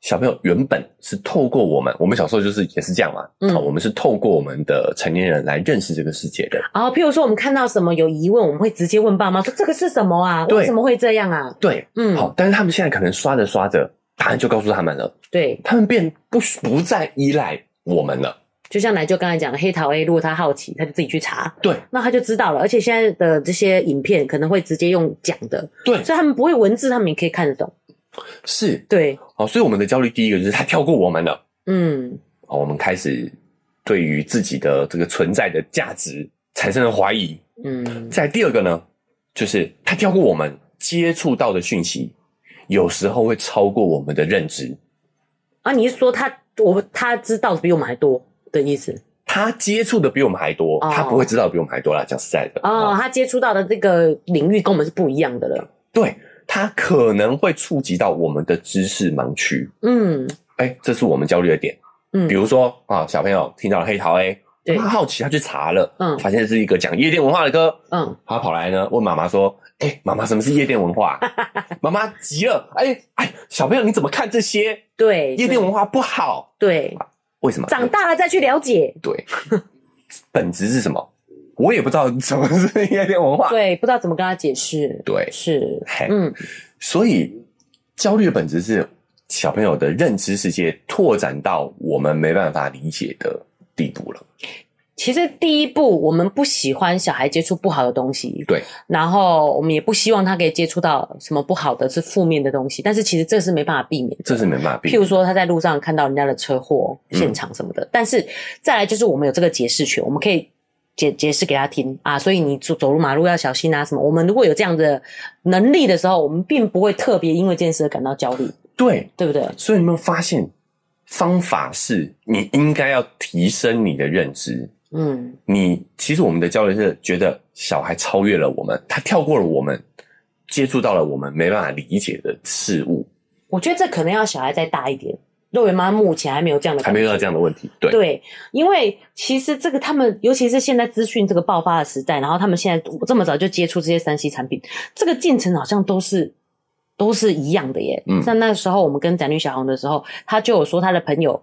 小朋友原本是透过我们，我们小时候就是也是这样嘛，嗯，我们是透过我们的成年人来认识这个世界的。哦，譬如说我们看到什么有疑问，我们会直接问爸妈说：“这个是什么啊？为什么会这样啊？”对，嗯，好，但是他们现在可能刷着刷着。答案就告诉他们了，对，他们便不不再依赖我们了，就像来就刚才讲的黑桃 A，如果他好奇，他就自己去查，对，那他就知道了。而且现在的这些影片可能会直接用讲的，对，所以他们不会文字，他们也可以看得懂。是，对，好，所以我们的焦虑第一个就是他跳过我们了，嗯，好，我们开始对于自己的这个存在的价值产生了怀疑，嗯，再第二个呢，就是他跳过我们接触到的讯息，有时候会超过我们的认知。啊，你是说他我他知道比我们还多的意思？他接触的比我们还多，哦、他不会知道比我们还多啦。讲实在的，哦，哦他接触到的这个领域跟我们是不一样的了。对，他可能会触及到我们的知识盲区。嗯，哎、欸，这是我们焦虑的点。嗯，比如说啊，小朋友听到了黑桃 A，对他好奇，他去查了，嗯，发现是一个讲夜店文化的歌，嗯，他跑来呢问妈妈说。哎，妈妈、欸，什么是夜店文化？妈妈急了。哎、欸、哎，小朋友，你怎么看这些？对，夜店文化不好。对，为什么？长大了再去了解。对，本质是什么？我也不知道什么是夜店文化。对，不知道怎么跟他解释。对，是，嗯，所以焦虑的本质是小朋友的认知世界拓展到我们没办法理解的地步了。其实第一步，我们不喜欢小孩接触不好的东西，对。然后我们也不希望他可以接触到什么不好的、是负面的东西。但是其实这是没办法避免的，这是没办法避免。譬如说他在路上看到人家的车祸现场什么的，嗯、但是再来就是我们有这个解释权，我们可以解解释给他听啊。所以你走走路马路要小心啊，什么。我们如果有这样的能力的时候，我们并不会特别因为这件事而感到焦虑，对，对不对？所以你有没有发现，方法是你应该要提升你的认知。嗯，你其实我们的焦虑是觉得小孩超越了我们，他跳过了我们，接触到了我们没办法理解的事物。我觉得这可能要小孩再大一点。肉圆妈目前还没有这样的，还没有这样的问题。对对，因为其实这个他们，尤其是现在资讯这个爆发的时代，然后他们现在这么早就接触这些三 C 产品，这个进程好像都是都是一样的耶。嗯，像那时候我们跟宅女小红的时候，他就有说他的朋友。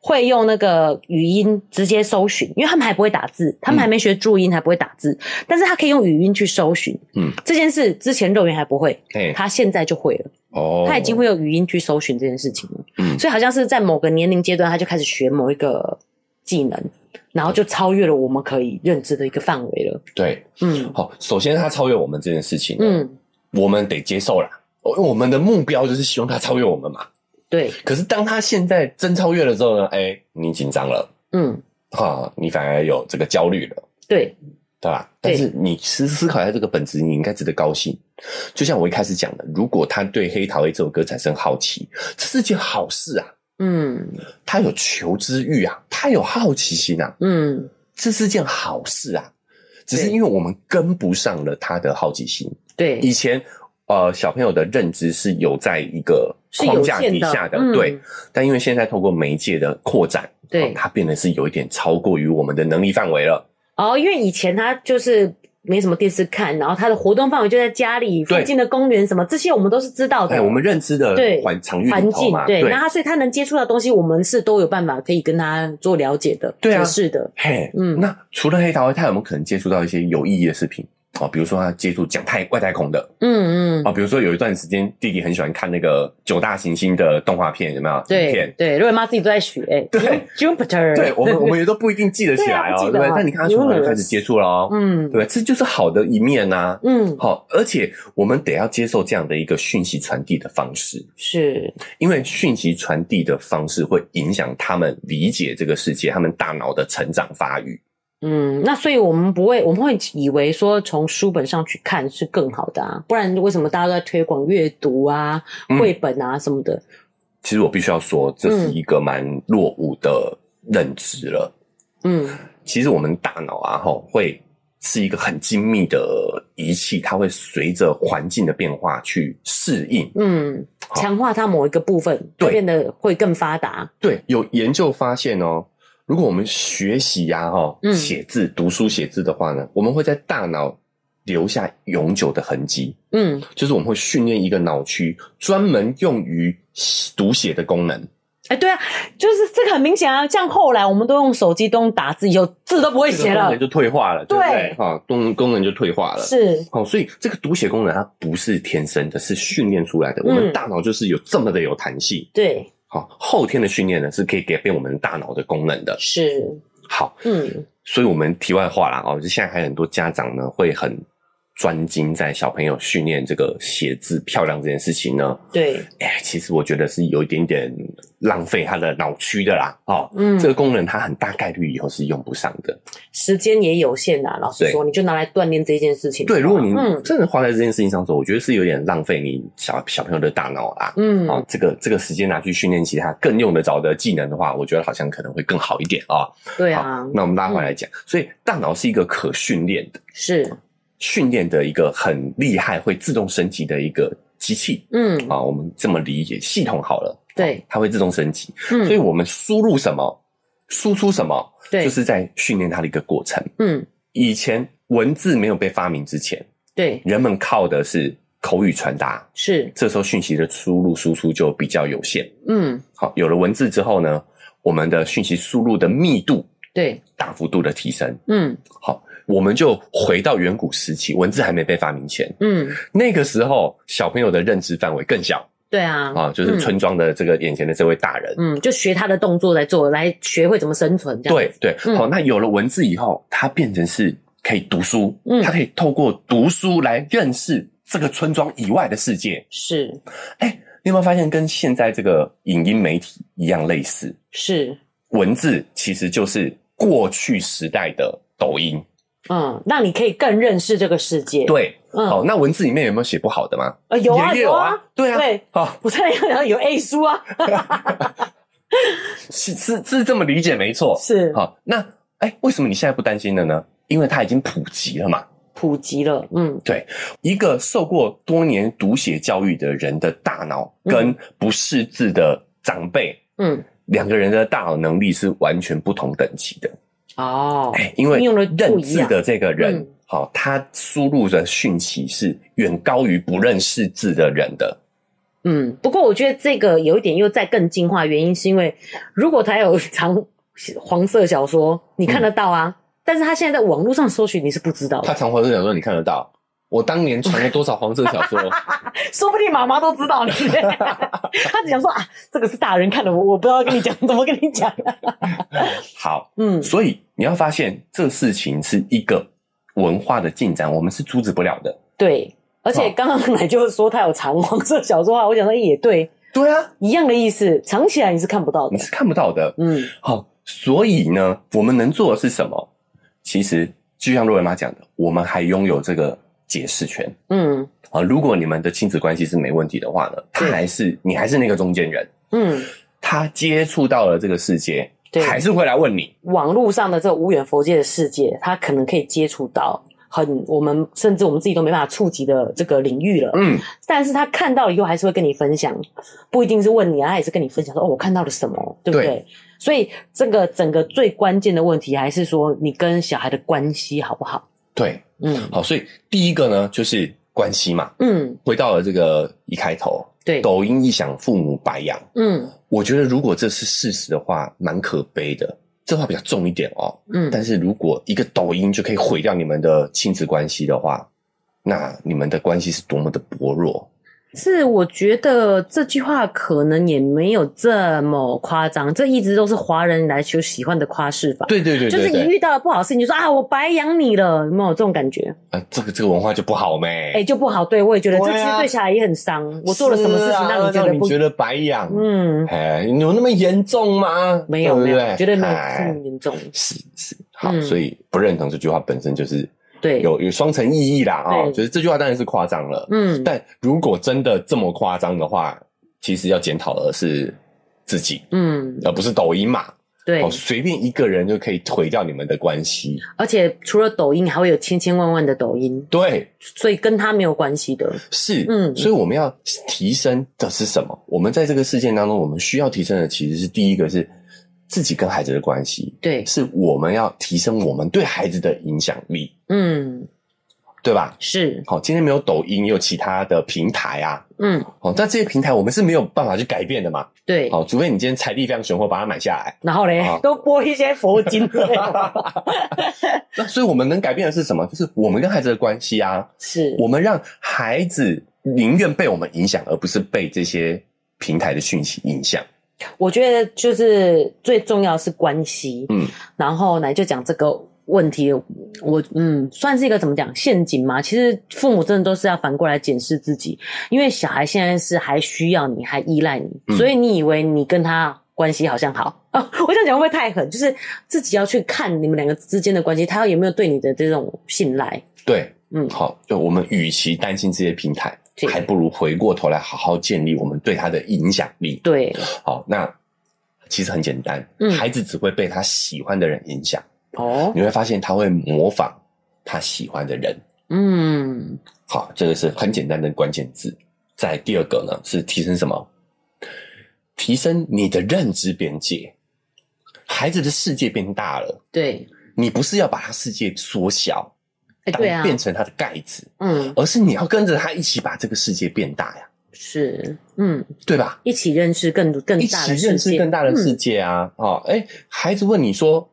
会用那个语音直接搜寻，因为他们还不会打字，他们还没学注音，还不会打字，嗯、但是他可以用语音去搜寻。嗯，这件事之前肉圆还不会，欸、他现在就会了。哦，他已经会用语音去搜寻这件事情了。嗯，所以好像是在某个年龄阶段，他就开始学某一个技能，然后就超越了我们可以认知的一个范围了。对，嗯，好，首先他超越我们这件事情，嗯，我们得接受啦。我们的目标就是希望他超越我们嘛。对，可是当他现在真超越了之后呢？哎、欸，你紧张了，嗯，哈，你反而有这个焦虑了，对，对吧？但是你思思考一下这个本质，你应该值得高兴。就像我一开始讲的，如果他对《黑桃 A》这首歌产生好奇，这是件好事啊，嗯，他有求知欲啊，他有好奇心啊，嗯，这是件好事啊，只是因为我们跟不上了他的好奇心。对，以前呃，小朋友的认知是有在一个。框架底下的，的、嗯、对，但因为现在透过媒介的扩展，对、哦，它变得是有一点超过于我们的能力范围了。哦，因为以前他就是没什么电视看，然后他的活动范围就在家里附近的公园什么，这些我们都是知道的。哎，我们认知的环场域环境，对，那他所以他能接触到东西，我们是都有办法可以跟他做了解的，对啊，是的。嘿，嗯，那除了黑桃 A，他有没有可能接触到一些有意义的视频？哦，比如说他接触讲太外太空的，嗯嗯，哦，比如说有一段时间弟弟很喜欢看那个九大行星的动画片，有没有？对对，如果妈自己都在学 对，Jupiter，对我们我们也都不一定记得起来哦，对？但你看他从小就开始接触了哦，嗯，对，这就是好的一面呐，嗯，好，而且我们得要接受这样的一个讯息传递的方式，是因为讯息传递的方式会影响他们理解这个世界，他们大脑的成长发育。嗯，那所以我们不会，我们会以为说从书本上去看是更好的啊，不然为什么大家都在推广阅读啊、绘本啊什么的？其实我必须要说，这是一个蛮落伍的认知了。嗯，其实我们大脑啊，齁，会是一个很精密的仪器，它会随着环境的变化去适应，嗯，强化它某一个部分，对，变得会更发达。对，有研究发现哦。如果我们学习呀，哈，写字、读书、写字的话呢，我们会在大脑留下永久的痕迹。嗯，就是我们会训练一个脑区，专门用于读写的功能。哎，对啊，就是这个很明显啊。像后来我们都用手机，都用打字，以后字都不会写了，功能就退化了，对不对？哈，功功能就退化了。是，好，所以这个读写功能它不是天生的，是训练出来的。我们大脑就是有这么的有弹性。对。好，后天的训练呢是可以改变我们大脑的功能的。是，好，嗯，所以我们题外话啦，哦，就现在还有很多家长呢会很。专精在小朋友训练这个写字漂亮这件事情呢？对，哎、欸，其实我觉得是有一点点浪费他的脑区的啦。哦，嗯，这个功能他很大概率以后是用不上的，时间也有限的。老实说，你就拿来锻炼这件事情。对，如果你真的花在这件事情上头，嗯、我觉得是有点浪费你小小朋友的大脑啦。嗯，哦，这个这个时间拿去训练其他更用得着的技能的话，我觉得好像可能会更好一点啊。对啊，那我们拉回来讲，嗯、所以大脑是一个可训练的。是。训练的一个很厉害、会自动升级的一个机器，嗯，啊，我们这么理解，系统好了，对，它会自动升级，嗯，所以我们输入什么，输出什么，对，就是在训练它的一个过程，嗯，以前文字没有被发明之前，对，人们靠的是口语传达，是，这时候讯息的输入输出就比较有限，嗯，好，有了文字之后呢，我们的讯息输入的密度，对，大幅度的提升，嗯，好。我们就回到远古时期，文字还没被发明前，嗯，那个时候小朋友的认知范围更小，对啊，啊，就是村庄的这个眼前的这位大人，嗯，就学他的动作来做，来学会怎么生存，这样。对对，好，那有了文字以后，他变成是可以读书，嗯，他可以透过读书来认识这个村庄以外的世界，是，哎，你有没有发现跟现在这个影音媒体一样类似？是，文字其实就是过去时代的抖音。嗯，那你可以更认识这个世界。对，嗯，好，那文字里面有没有写不好的吗？呃，有啊，有啊，对啊，对，好，我猜有有 A 书啊，是是是这么理解没错，是。好，那哎，为什么你现在不担心了呢？因为它已经普及了嘛，普及了，嗯，对，一个受过多年读写教育的人的大脑跟不识字的长辈，嗯，两个人的大脑能力是完全不同等级的。哦，哎，因为认字的这个人，好、嗯，他输入的讯息是远高于不认识字的人的。嗯，不过我觉得这个有一点又再更进化，原因是因为如果他有藏黄色小说，你看得到啊，嗯、但是他现在在网络上搜寻，你是不知道的。他藏黄色小说，你看得到。我当年传了多少黄色小说？说不定妈妈都知道你。他只想说啊，这个是大人看的，我我不知道跟你讲，怎么跟你讲。好，嗯，所以你要发现这事情是一个文化的进展，我们是阻止不了的。对，而且刚刚奶就是说他有藏黄色小说啊，我想说也对，对啊，一样的意思，藏起来你是看不到的，你是看不到的。嗯，好，所以呢，我们能做的是什么？其实就像若维妈讲的，我们还拥有这个。解释权，嗯，啊，如果你们的亲子关系是没问题的话呢，他还是你还是那个中间人，嗯，他接触到了这个世界，对，还是会来问你。网络上的这个无远佛界的世界，他可能可以接触到很我们甚至我们自己都没办法触及的这个领域了，嗯，但是他看到了以后还是会跟你分享，不一定是问你啊，他也是跟你分享说哦，我看到了什么，对不对？对，所以这个整个最关键的问题还是说你跟小孩的关系好不好？对。嗯，好，所以第一个呢，就是关系嘛。嗯，回到了这个一开头，对，抖音一响，父母白养。嗯，我觉得如果这是事实的话，蛮可悲的。这话比较重一点哦。嗯，但是如果一个抖音就可以毁掉你们的亲子关系的话，那你们的关系是多么的薄弱。是，我觉得这句话可能也没有这么夸张，这一直都是华人来求喜欢的夸饰法。对对对，对，就是你遇到了不好事情，就说啊，我白养你了，有没有这种感觉？啊，这个这个文化就不好咩？哎、欸，就不好。对，我也觉得这其实对小孩也很伤。啊、我做了什么事情让你觉得不？你觉得白养？嗯，哎，有那么严重吗？没有，没有，绝对没有这么严重。是是，好，嗯、所以不认同这句话本身就是。对，有有双层意义啦啊！觉得对这句话当然是夸张了，嗯，但如果真的这么夸张的话，其实要检讨的是自己，嗯，而不是抖音嘛。对，随便一个人就可以毁掉你们的关系，而且除了抖音，还会有千千万万的抖音，对，所以跟他没有关系的。是，嗯，所以我们要提升的是什么？我们在这个事件当中，我们需要提升的其实是第一个是。自己跟孩子的关系，对，是我们要提升我们对孩子的影响力，嗯，对吧？是，好，今天没有抖音，也有其他的平台啊，嗯，好，但这些平台我们是没有办法去改变的嘛，对，好，除非你今天财力非常雄厚，把它买下来，然后嘞，好都播一些佛经，那所以我们能改变的是什么？就是我们跟孩子的关系啊，是。我们让孩子宁愿被我们影响，而不是被这些平台的讯息影响。我觉得就是最重要是关系，嗯，然后来就讲这个问题，我嗯算是一个怎么讲陷阱嘛？其实父母真的都是要反过来检视自己，因为小孩现在是还需要你，还依赖你，嗯、所以你以为你跟他关系好像好啊？我这样讲会不会太狠？就是自己要去看你们两个之间的关系，他有没有对你的这种信赖？对，嗯，好，就我们与其担心这些平台。还不如回过头来好好建立我们对他的影响力。对，好，那其实很简单，嗯，孩子只会被他喜欢的人影响。哦，你会发现他会模仿他喜欢的人。嗯，好，这个是很简单的关键字。再第二个呢，是提升什么？提升你的认知边界。孩子的世界变大了，对，你不是要把他世界缩小。对啊，变成他的盖子，嗯，而是你要跟着他一起把这个世界变大呀，是，嗯，对吧？一起认识更更大的世界，一起认识更大的世界啊！哦，哎，孩子问你说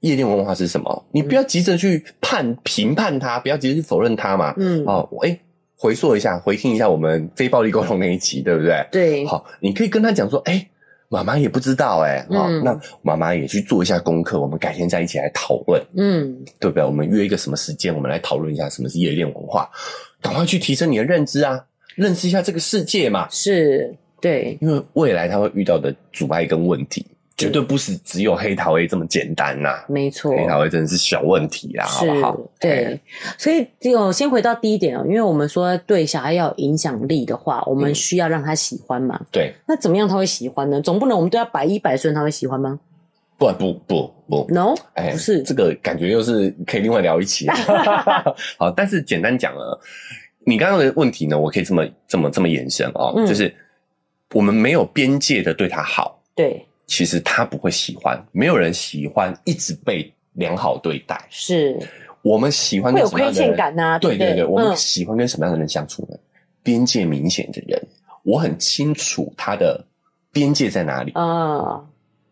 夜店文化是什么？你不要急着去判评判他，不要急着去否认他嘛，嗯，哦，哎，回溯一下，回听一下我们非暴力沟通那一集，对不对？对，好，你可以跟他讲说，哎。妈妈也不知道哎、欸，嗯、哦，那妈妈也去做一下功课，我们改天再一起来讨论，嗯，对不对？我们约一个什么时间，我们来讨论一下什么是夜店文化，赶快去提升你的认知啊，认识一下这个世界嘛，是，对，因为未来他会遇到的阻碍跟问题。绝对不是只有黑桃 A 这么简单呐、啊，没错，黑桃 A 真的是小问题啦，是好不好？对，所以就先回到第一点哦，因为我们说对小孩要有影响力的话，我们需要让他喜欢嘛。对，那怎么样他会喜欢呢？总不能我们对他百依百顺，他会喜欢吗？不不不不，no，哎，不是这个感觉又是可以另外聊一期。好，但是简单讲了，你刚刚的问题呢，我可以这么这么这么延伸哦，嗯、就是我们没有边界的对他好，对。其实他不会喜欢，没有人喜欢一直被良好对待。是我们喜欢跟什么样的人？会有亏欠感啊，对对对，我们喜欢跟什么样的人相处呢？边界明显的人，我很清楚他的边界在哪里啊。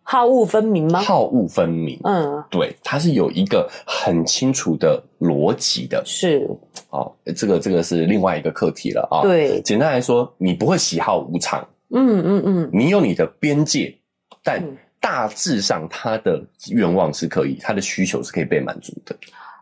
好恶分明吗？好恶分明，嗯，对，他是有一个很清楚的逻辑的。是哦，这个这个是另外一个课题了啊。对，简单来说，你不会喜好无常。嗯嗯嗯，你有你的边界。但大致上，他的愿望是可以，他的需求是可以被满足的。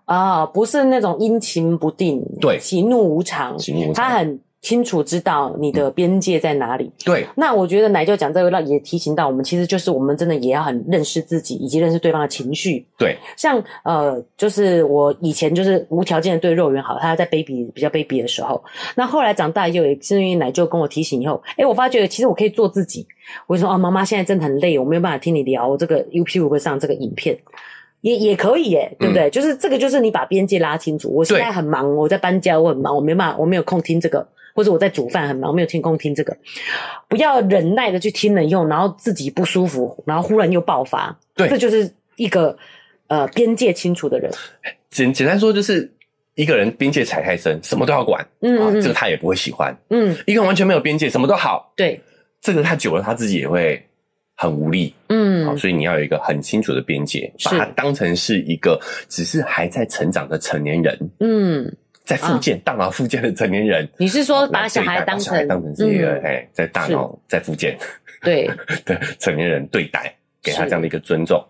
啊，不是那种阴晴不定，对，喜怒无常，喜怒无常，他很清楚知道你的边界在哪里。嗯、对，那我觉得奶就讲这个，那也提醒到我们，其实就是我们真的也要很认识自己，以及认识对方的情绪。对，像呃，就是我以前就是无条件的对肉圆好，他在 baby 比较 baby 的时候，那后来长大以后，也是因为奶就跟我提醒以后，哎，我发觉其实我可以做自己。我就说哦，妈妈现在真的很累，我没有办法听你聊这个 YouTube 会上这个影片，也也可以耶，对不对？嗯、就是这个，就是你把边界拉清楚。我现在很忙，我在搬家，我很忙，我没办法，我没有空听这个，或者我在煮饭很忙，我没有听空听这个。不要忍耐的去听了以后，然后自己不舒服，然后忽然又爆发。对，这就是一个呃边界清楚的人。简简单说，就是一个人边界踩太深，什么都要管，嗯，嗯，嗯、啊，这个他也不会喜欢。嗯，一个人完全没有边界，什么都好，对。这个他久了，他自己也会很无力。嗯，好，所以你要有一个很清楚的边界，把他当成是一个只是还在成长的成年人。嗯，在复健大脑复健的成年人。你是说把小孩当成当成是一个哎，在大脑在复健对 的成年人对待，给他这样的一个尊重。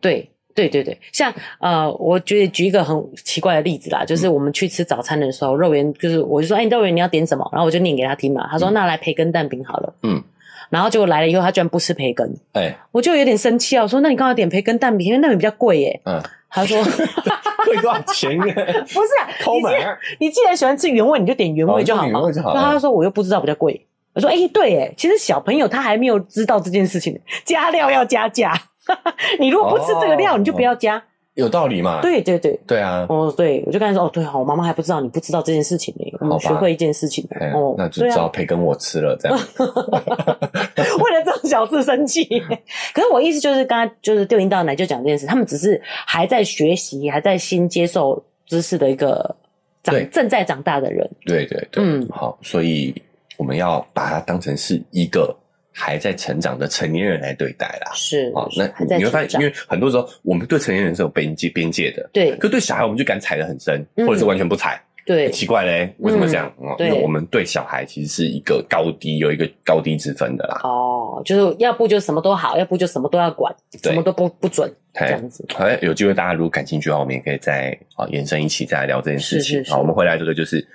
对。对对对，像呃，我觉得举一个很奇怪的例子啦，就是我们去吃早餐的时候，肉圆就是我就说，哎，肉圆你要点什么？然后我就念给他听嘛。他说，那来培根蛋饼好了。嗯，然后结果来了以后，他居然不吃培根。哎，我就有点生气啊，我说，那你刚好点培根蛋饼，因为蛋饼比较贵耶。嗯，他说贵多少钱呢？不是啊，抠门啊！你既然喜欢吃原味，你就点原味就好嘛。原味就好。那他说我又不知道比较贵。我说，哎，对，哎，其实小朋友他还没有知道这件事情，加料要加价。你如果不吃这个料，哦、你就不要加，有道理嘛？对对对，对啊。哦，对，我就跟他说，哦，对，哦，我妈妈还不知道，你不知道这件事情呢，我们学会一件事情。哦，那就只好培根我吃了，这样。为了这种小事生气，可是我意思就是，刚刚就是丢引到奶就讲这件事，他们只是还在学习，还在新接受知识的一个长正在长大的人。对对对，嗯，好，所以我们要把它当成是一个。还在成长的成年人来对待啦，是啊，那你会发现，因为很多时候我们对成年人是有边界边界的，对，可对小孩我们就敢踩得很深，或者是完全不踩，对，奇怪嘞，为什么这样？因为我们对小孩其实是一个高低有一个高低之分的啦。哦，哦，就是要不就什么都好，要不就什么都要管，什么都不不准这样子。好，有机会大家如果感兴趣的话，我们也可以再啊延伸一起再来聊这件事情。好，我们回来这个就是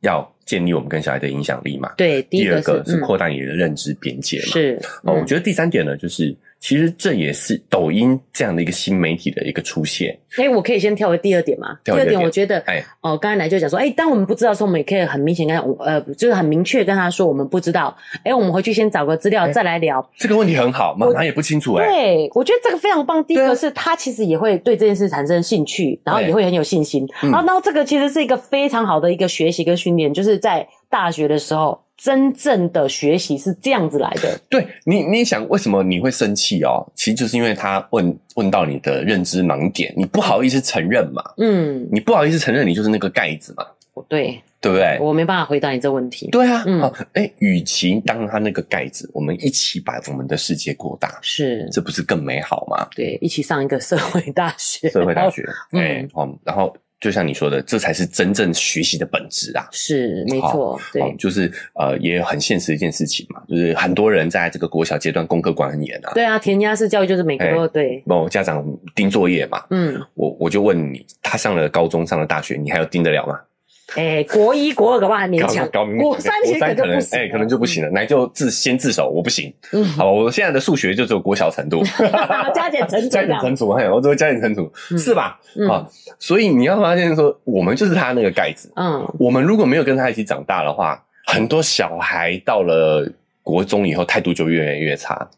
要建立我们跟小孩的影响力嘛。对，第二个是扩大你的认知边界嘛。是，哦，我觉得第三点呢，就是。其实这也是抖音这样的一个新媒体的一个出现。哎，我可以先跳回第二点嘛？第二点，我觉得，哎，哦，刚才来就讲说，哎，当我们不知道时候，我们也可以很明显跟他，呃，就是很明确跟他说，我们不知道。哎，我们回去先找个资料再来聊。这个问题很好，妈妈也不清楚。哎，对，我觉得这个非常棒。第一个是他其实也会对这件事产生兴趣，然后也会很有信心。然后，然后这个其实是一个非常好的一个学习跟训练，就是在大学的时候。真正的学习是这样子来的。对你，你想为什么你会生气哦？其实就是因为他问问到你的认知盲点，你不好意思承认嘛。嗯，你不好意思承认，你就是那个盖子嘛。对，对不对？我没办法回答你这问题。对啊，嗯，哎，与其当他那个盖子，我们一起把我们的世界扩大，是，这不是更美好吗？对，一起上一个社会大学，社会大学，哎，嗯，然后。就像你说的，这才是真正学习的本质啊！是，没错，对，就是呃，也很现实一件事情嘛，就是很多人在这个国小阶段功课管很严啊。对啊，填鸭式教育就是每个都对。哦，家长盯作业嘛。嗯，我我就问你，他上了高中，上了大学，你还有盯得了吗？哎、欸，国一、国二的话还勉强，国三其实可能哎、欸，可能就不行了。来，就自先自首，我不行。嗯，好，我现在的数学就只有国小程度，加减乘除，加减乘除，还有我只会加减乘除，嗯、是吧？嗯、啊，所以你要发现说，我们就是他那个盖子。嗯，我们如果没有跟他一起长大的话，很多小孩到了国中以后，态度就越来越差。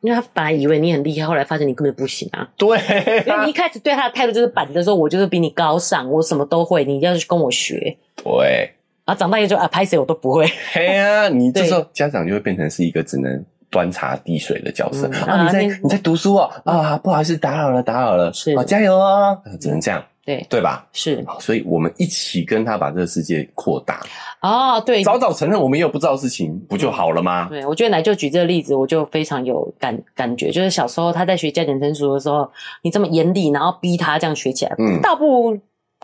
因为他本来以为你很厉害，后来发现你根本不行啊。对，因为你一开始对他的态度就是板着说，我就是比你高尚，我什么都会，你要去跟我学。对，啊，长大以后就啊，拍谁我都不会。嘿啊，你这时候家长就会变成是一个只能端茶递水的角色。啊，你在你在读书哦，啊，不好意思，打扰了，打扰了，是，加油哦，只能这样。对对吧？是，所以我们一起跟他把这个世界扩大。哦，对，早早承认我们也有不知道事情，不就好了吗？对，我觉得奶就举这个例子，我就非常有感感觉。就是小时候他在学加减乘除的时候，你这么严厉，然后逼他这样学起来，嗯，倒不如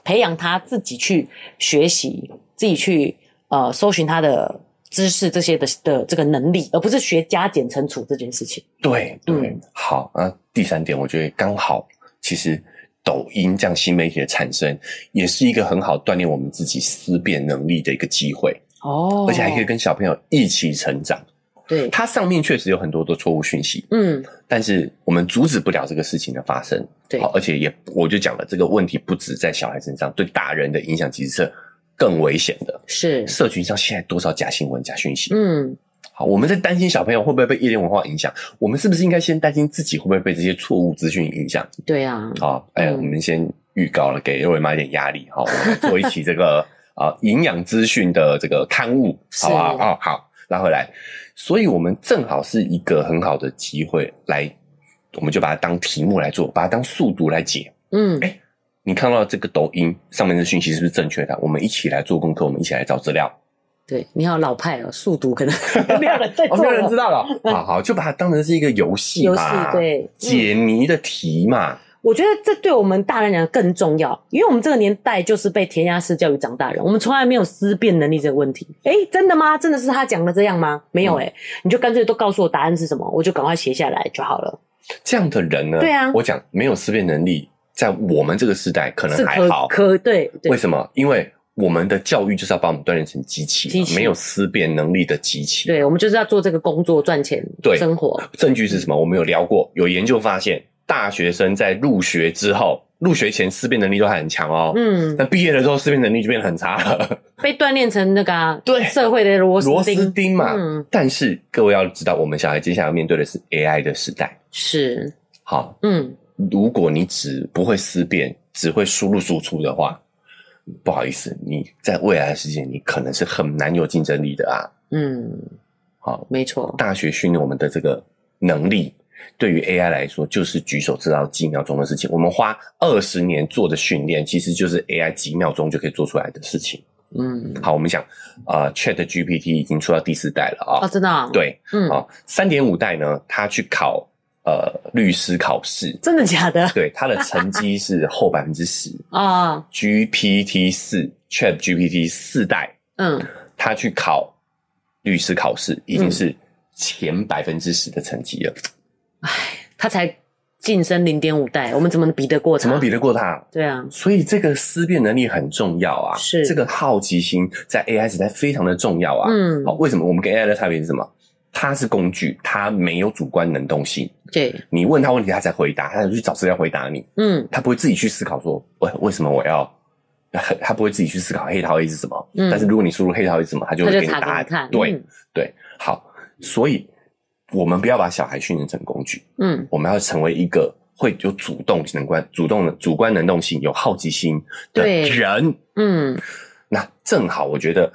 培养他自己去学习，自己去呃搜寻他的知识这些的的这个能力，而不是学加减乘除这件事情。对对，嗯、好，那第三点，我觉得刚好，其实。抖音这样新媒体的产生，也是一个很好锻炼我们自己思辨能力的一个机会哦，而且还可以跟小朋友一起成长。对，它上面确实有很多的错误讯息，嗯，但是我们阻止不了这个事情的发生。对，而且也我就讲了，这个问题不止在小孩身上，对大人的影响其实是更危险的。是，社群上现在多少假新闻、假讯息？嗯。好，我们在担心小朋友会不会被夜店文化影响？我们是不是应该先担心自己会不会被这些错误资讯影响？对啊。好，哎，我们先预告了，给二位妈一点压力。好，我们做一期这个啊营养资讯的这个刊物，好不好？哦，好，拉回来。所以我们正好是一个很好的机会来，我们就把它当题目来做，把它当速读来解。嗯，哎，你看到这个抖音上面的讯息是不是正确的？我们一起来做功课，我们一起来找资料。对，你好老派哦，速读可能 没有人在做，没有人知道了。好好，就把它当成是一个游戏嘛，游戏对，解谜的题嘛。我觉得这对我们大人来讲更重要，因为我们这个年代就是被填鸭式教育长大人，我们从来没有思辨能力这个问题。诶，真的吗？真的是他讲的这样吗？没有诶，你就干脆都告诉我答案是什么，我就赶快写下来就好了。这样的人呢？对啊，我讲没有思辨能力，在我们这个时代可能还好，可对。为什么？因为。我们的教育就是要把我们锻炼成机器，机器没有思辨能力的机器。对，我们就是要做这个工作赚钱，对，生活。证据是什么？我们有聊过，有研究发现，大学生在入学之后，入学前思辨能力都还很强哦。嗯，但毕业了之后思辨能力就变得很差了，被锻炼成那个、啊、对社会的螺丝螺丝钉嘛。嗯，但是各位要知道，我们小孩接下来要面对的是 AI 的时代。是，好，嗯，如果你只不会思辨，只会输入输出的话。不好意思，你在未来的世界，你可能是很难有竞争力的啊。嗯，好，没错。大学训练我们的这个能力，对于 AI 来说，就是举手之劳几秒钟的事情。我们花二十年做的训练，其实就是 AI 几秒钟就可以做出来的事情。嗯，好，我们讲，呃，ChatGPT 已经出到第四代了啊。哦，真的啊？对，嗯，好，三点五代呢，它去考。呃，律师考试真的假的？对，他的成绩是后百分之十啊。GPT 四，ChatGPT 四代，嗯，他去考律师考试已经是前百分之十的成绩了。唉，他才晋升零点五代，我们怎么比得过他？怎么比得过他？对啊，所以这个思辨能力很重要啊。是这个好奇心在 AI 时代非常的重要啊。嗯，好，为什么我们跟 AI 的差别是什么？它是工具，它没有主观能动性。对，你问他问题，他才回答，他才去找资料回答你。嗯，他不会自己去思考说，为为什么我要？他不会自己去思考黑桃 A 是什么。嗯，但是如果你输入黑桃 A 是什么，他就会给你答案。对、嗯、对，好，所以我们不要把小孩训练成工具。嗯，我们要成为一个会有主动能观、主动的主观能动性、有好奇心的人。嗯，那正好，我觉得。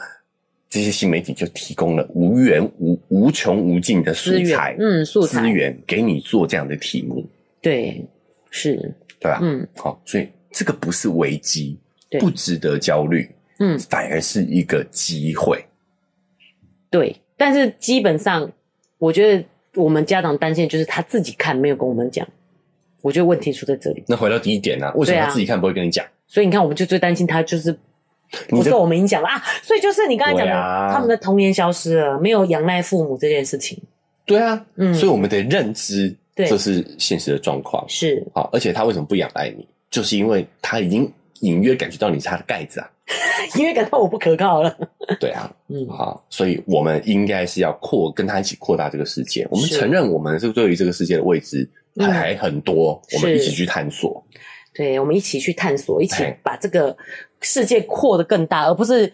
这些新媒体就提供了无源无无穷无尽的素材，嗯，素材资源给你做这样的题目，对，是，对吧？嗯，好，所以这个不是危机，不值得焦虑，嗯，反而是一个机会。对，但是基本上，我觉得我们家长担心的就是他自己看，没有跟我们讲。我觉得问题出在这里。那回到第一点呢、啊？为什么他自己看不会跟你讲？所以你看，我们就最担心他就是。不受我们影响了啊，所以就是你刚才讲的，啊、他们的童年消失了，没有仰赖父母这件事情。对啊，嗯，所以我们得认知，对，这是现实的状况。是，好，而且他为什么不仰赖你？就是因为他已经隐约感觉到你是他的盖子啊，因为感到我不可靠了。对啊，嗯，好，所以我们应该是要扩跟他一起扩大这个世界。我们承认我们是对于这个世界的未知还还很多，嗯，我们一起去探索。对，我们一起去探索，一起把这个世界扩得更大，而不是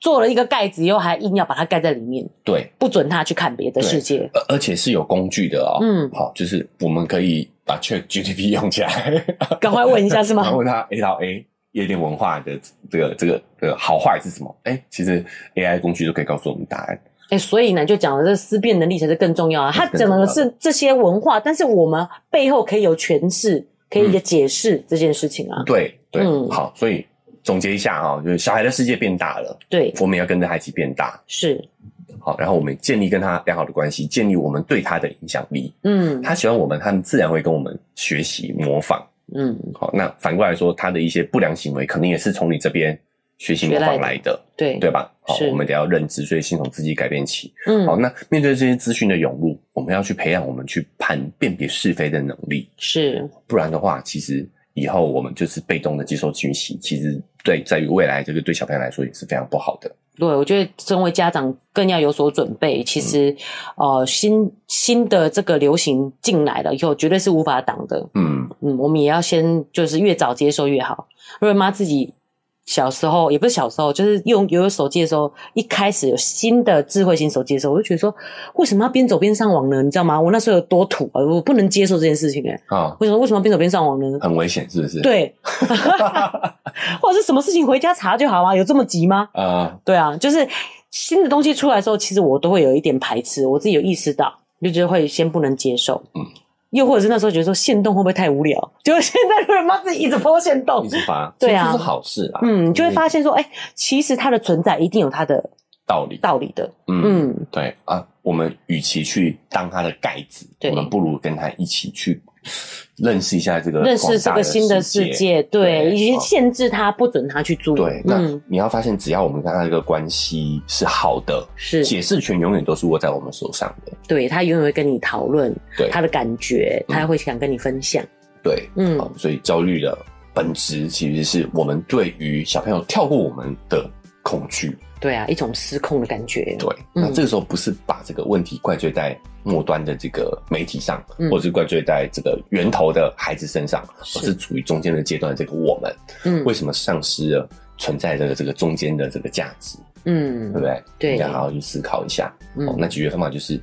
做了一个盖子以后还硬要把它盖在里面。对，不准他去看别的世界。而而且是有工具的哦。嗯，好，就是我们可以把 ChatGPT 用起来。赶快问一下是吗？问他 A 到 A 夜店文化的这个这个这个好坏是什么？哎，其实 AI 工具都可以告诉我们答案。哎，所以呢，就讲了这思辨能力才是更重要啊。它讲的是这些文化，但是我们背后可以有诠释。可以解释这件事情啊？对对，嗯，好，所以总结一下哈，就是小孩的世界变大了，对，我们要跟着他一起变大，是，好，然后我们建立跟他良好的关系，建立我们对他的影响力，嗯，他喜欢我们，他们自然会跟我们学习模仿，嗯，好，那反过来说，他的一些不良行为，肯定也是从你这边学习模仿来的，对。对。吧？好，我们得要认知，所以先从自己改变起，嗯，好，那面对这些资讯的涌入，我们要去培养我们去判辨别是非的能力，是，不然的话，其实。以后我们就是被动的接受讯息，其实对在于未来这个对小朋友来说也是非常不好的。对，我觉得身为家长更要有所准备。其实，嗯、呃，新新的这个流行进来了以后，绝对是无法挡的。嗯嗯，我们也要先就是越早接受越好。瑞妈自己。小时候也不是小时候，就是用有手机的时候，一开始有新的智慧型手机的时候，我就觉得说，为什么要边走边上网呢？你知道吗？我那时候有多土啊！我不能接受这件事情哎、欸。啊、哦，为什么为什么边走边上网呢？很危险，是不是？对，或者是什么事情回家查就好啊？有这么急吗？啊、呃，对啊，就是新的东西出来的时候，其实我都会有一点排斥，我自己有意识到，就觉得会先不能接受。嗯。又或者是那时候觉得说限动会不会太无聊？结果现在人妈自己一直 po 限动，一直发，对啊，这是好事啊。嗯，你就会发现说，哎、欸，其实它的存在一定有它的道理，道理的。嗯，嗯对啊，我们与其去当它的盖子，我们不如跟它一起去。认识一下这个，认识这个新的世界，对，以及限制他，不准他去做。对，那你要发现，只要我们跟他这个关系是好的，是解释权永远都是握在我们手上的。对，他永远会跟你讨论，对他的感觉，他会想跟你分享。对，嗯，所以焦虑的本质其实是我们对于小朋友跳过我们的恐惧。对啊，一种失控的感觉。对，那这个时候不是把这个问题怪罪在末端的这个媒体上，嗯、或者是怪罪在这个源头的孩子身上，是而是处于中间的阶段的这个我们，嗯，为什么丧失了存在这个这个中间的这个价值？嗯，对不对？对，应该好好去思考一下。嗯，那解决方法就是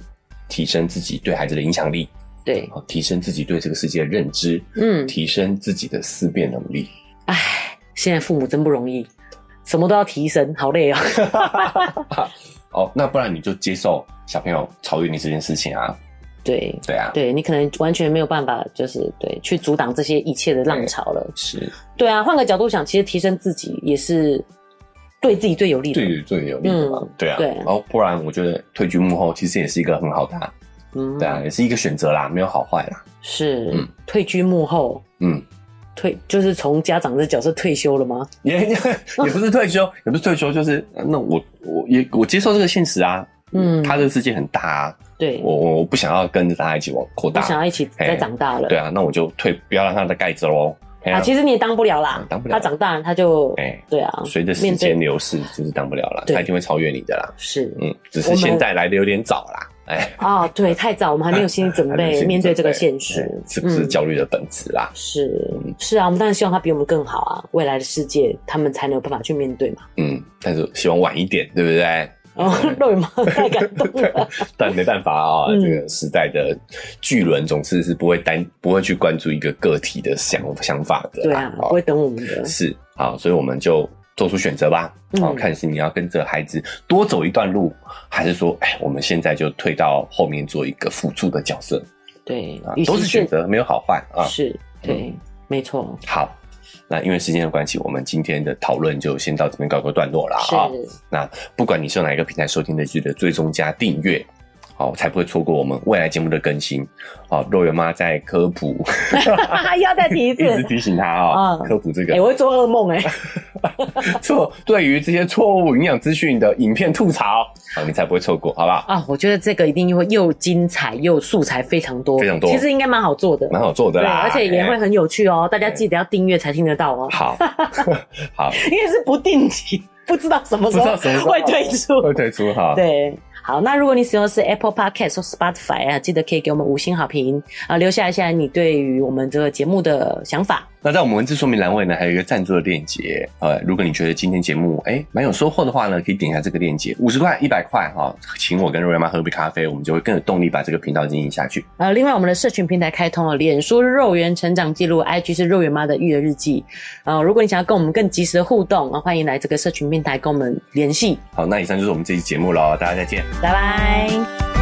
提升自己对孩子的影响力，对，提升自己对这个世界的认知，嗯，提升自己的思辨能力。哎，现在父母真不容易。什么都要提升，好累啊！哦，那不然你就接受小朋友超越你这件事情啊？对对啊，对你可能完全没有办法，就是对去阻挡这些一切的浪潮了。是，对啊，换个角度想，其实提升自己也是对自己最有利的，对最有利的嘛。嗯、对啊，对。然后不然，我觉得退居幕后其实也是一个很好的、啊，嗯，对啊，也是一个选择啦，没有好坏啦。是，嗯，退居幕后，嗯。退就是从家长的角色退休了吗？也也也不是退休，也不是退休，就是那我我也我接受这个现实啊。嗯，他这个世界很大啊，对，我我不想要跟着他一起往扩大，不想要一起再长大了。对啊，那我就退，不要让他的盖子喽。啊，其实你也当不了啦，当不了。他长大他就，哎，对啊，随着时间流逝，就是当不了了，他一定会超越你的啦。是，嗯，只是现在来的有点早啦。哎，哦，对，太早，我们还没有心理准备面对这个现实，是不是焦虑的本质啦？是，是啊，我们当然希望他比我们更好啊，未来的世界他们才能有办法去面对嘛。嗯，但是希望晚一点，对不对？哦，肉圆妈太感动了，但没办法啊，这个时代的巨轮总是是不会单不会去关注一个个体的想想法的，对啊，不会等我们的，是好，所以我们就做出选择吧，好，看是你要跟着孩子多走一段路，还是说，哎，我们现在就退到后面做一个辅助的角色，对，都是选择，没有好坏啊，是对，没错，好。那因为时间的关系，我们今天的讨论就先到这边告个段落了啊。那不管你是用哪一个平台收听的，记得追踪加订阅。好，才不会错过我们未来节目的更新。好，肉圆妈在科普，要再提一次，一直提醒他啊，科普这个，我会做噩梦哎。错，对于这些错误营养资讯的影片吐槽，好，你才不会错过，好不好？啊，我觉得这个一定会又精彩又素材非常多，非常多。其实应该蛮好做的，蛮好做的啦，而且也会很有趣哦。大家记得要订阅才听得到哦。好，好，因为是不定期，不知道什么时候会推出，会推出哈。对。好，那如果你使用的是 Apple Podcast 或 Spotify 啊，记得可以给我们五星好评啊，留下一下你对于我们这个节目的想法。那在我们文字说明栏位呢，还有一个赞助的链接。呃，如果你觉得今天节目诶蛮有收获的话呢，可以点一下这个链接，五十块、一百块哈，请我跟肉圆妈喝杯咖啡，我们就会更有动力把这个频道经营下去。呃，另外我们的社群平台开通了，脸书肉圆成长记录，IG 是肉圆妈的育儿日记。呃，如果你想要跟我们更及时的互动啊，欢迎来这个社群平台跟我们联系。好，那以上就是我们这期节目了，大家再见，拜拜。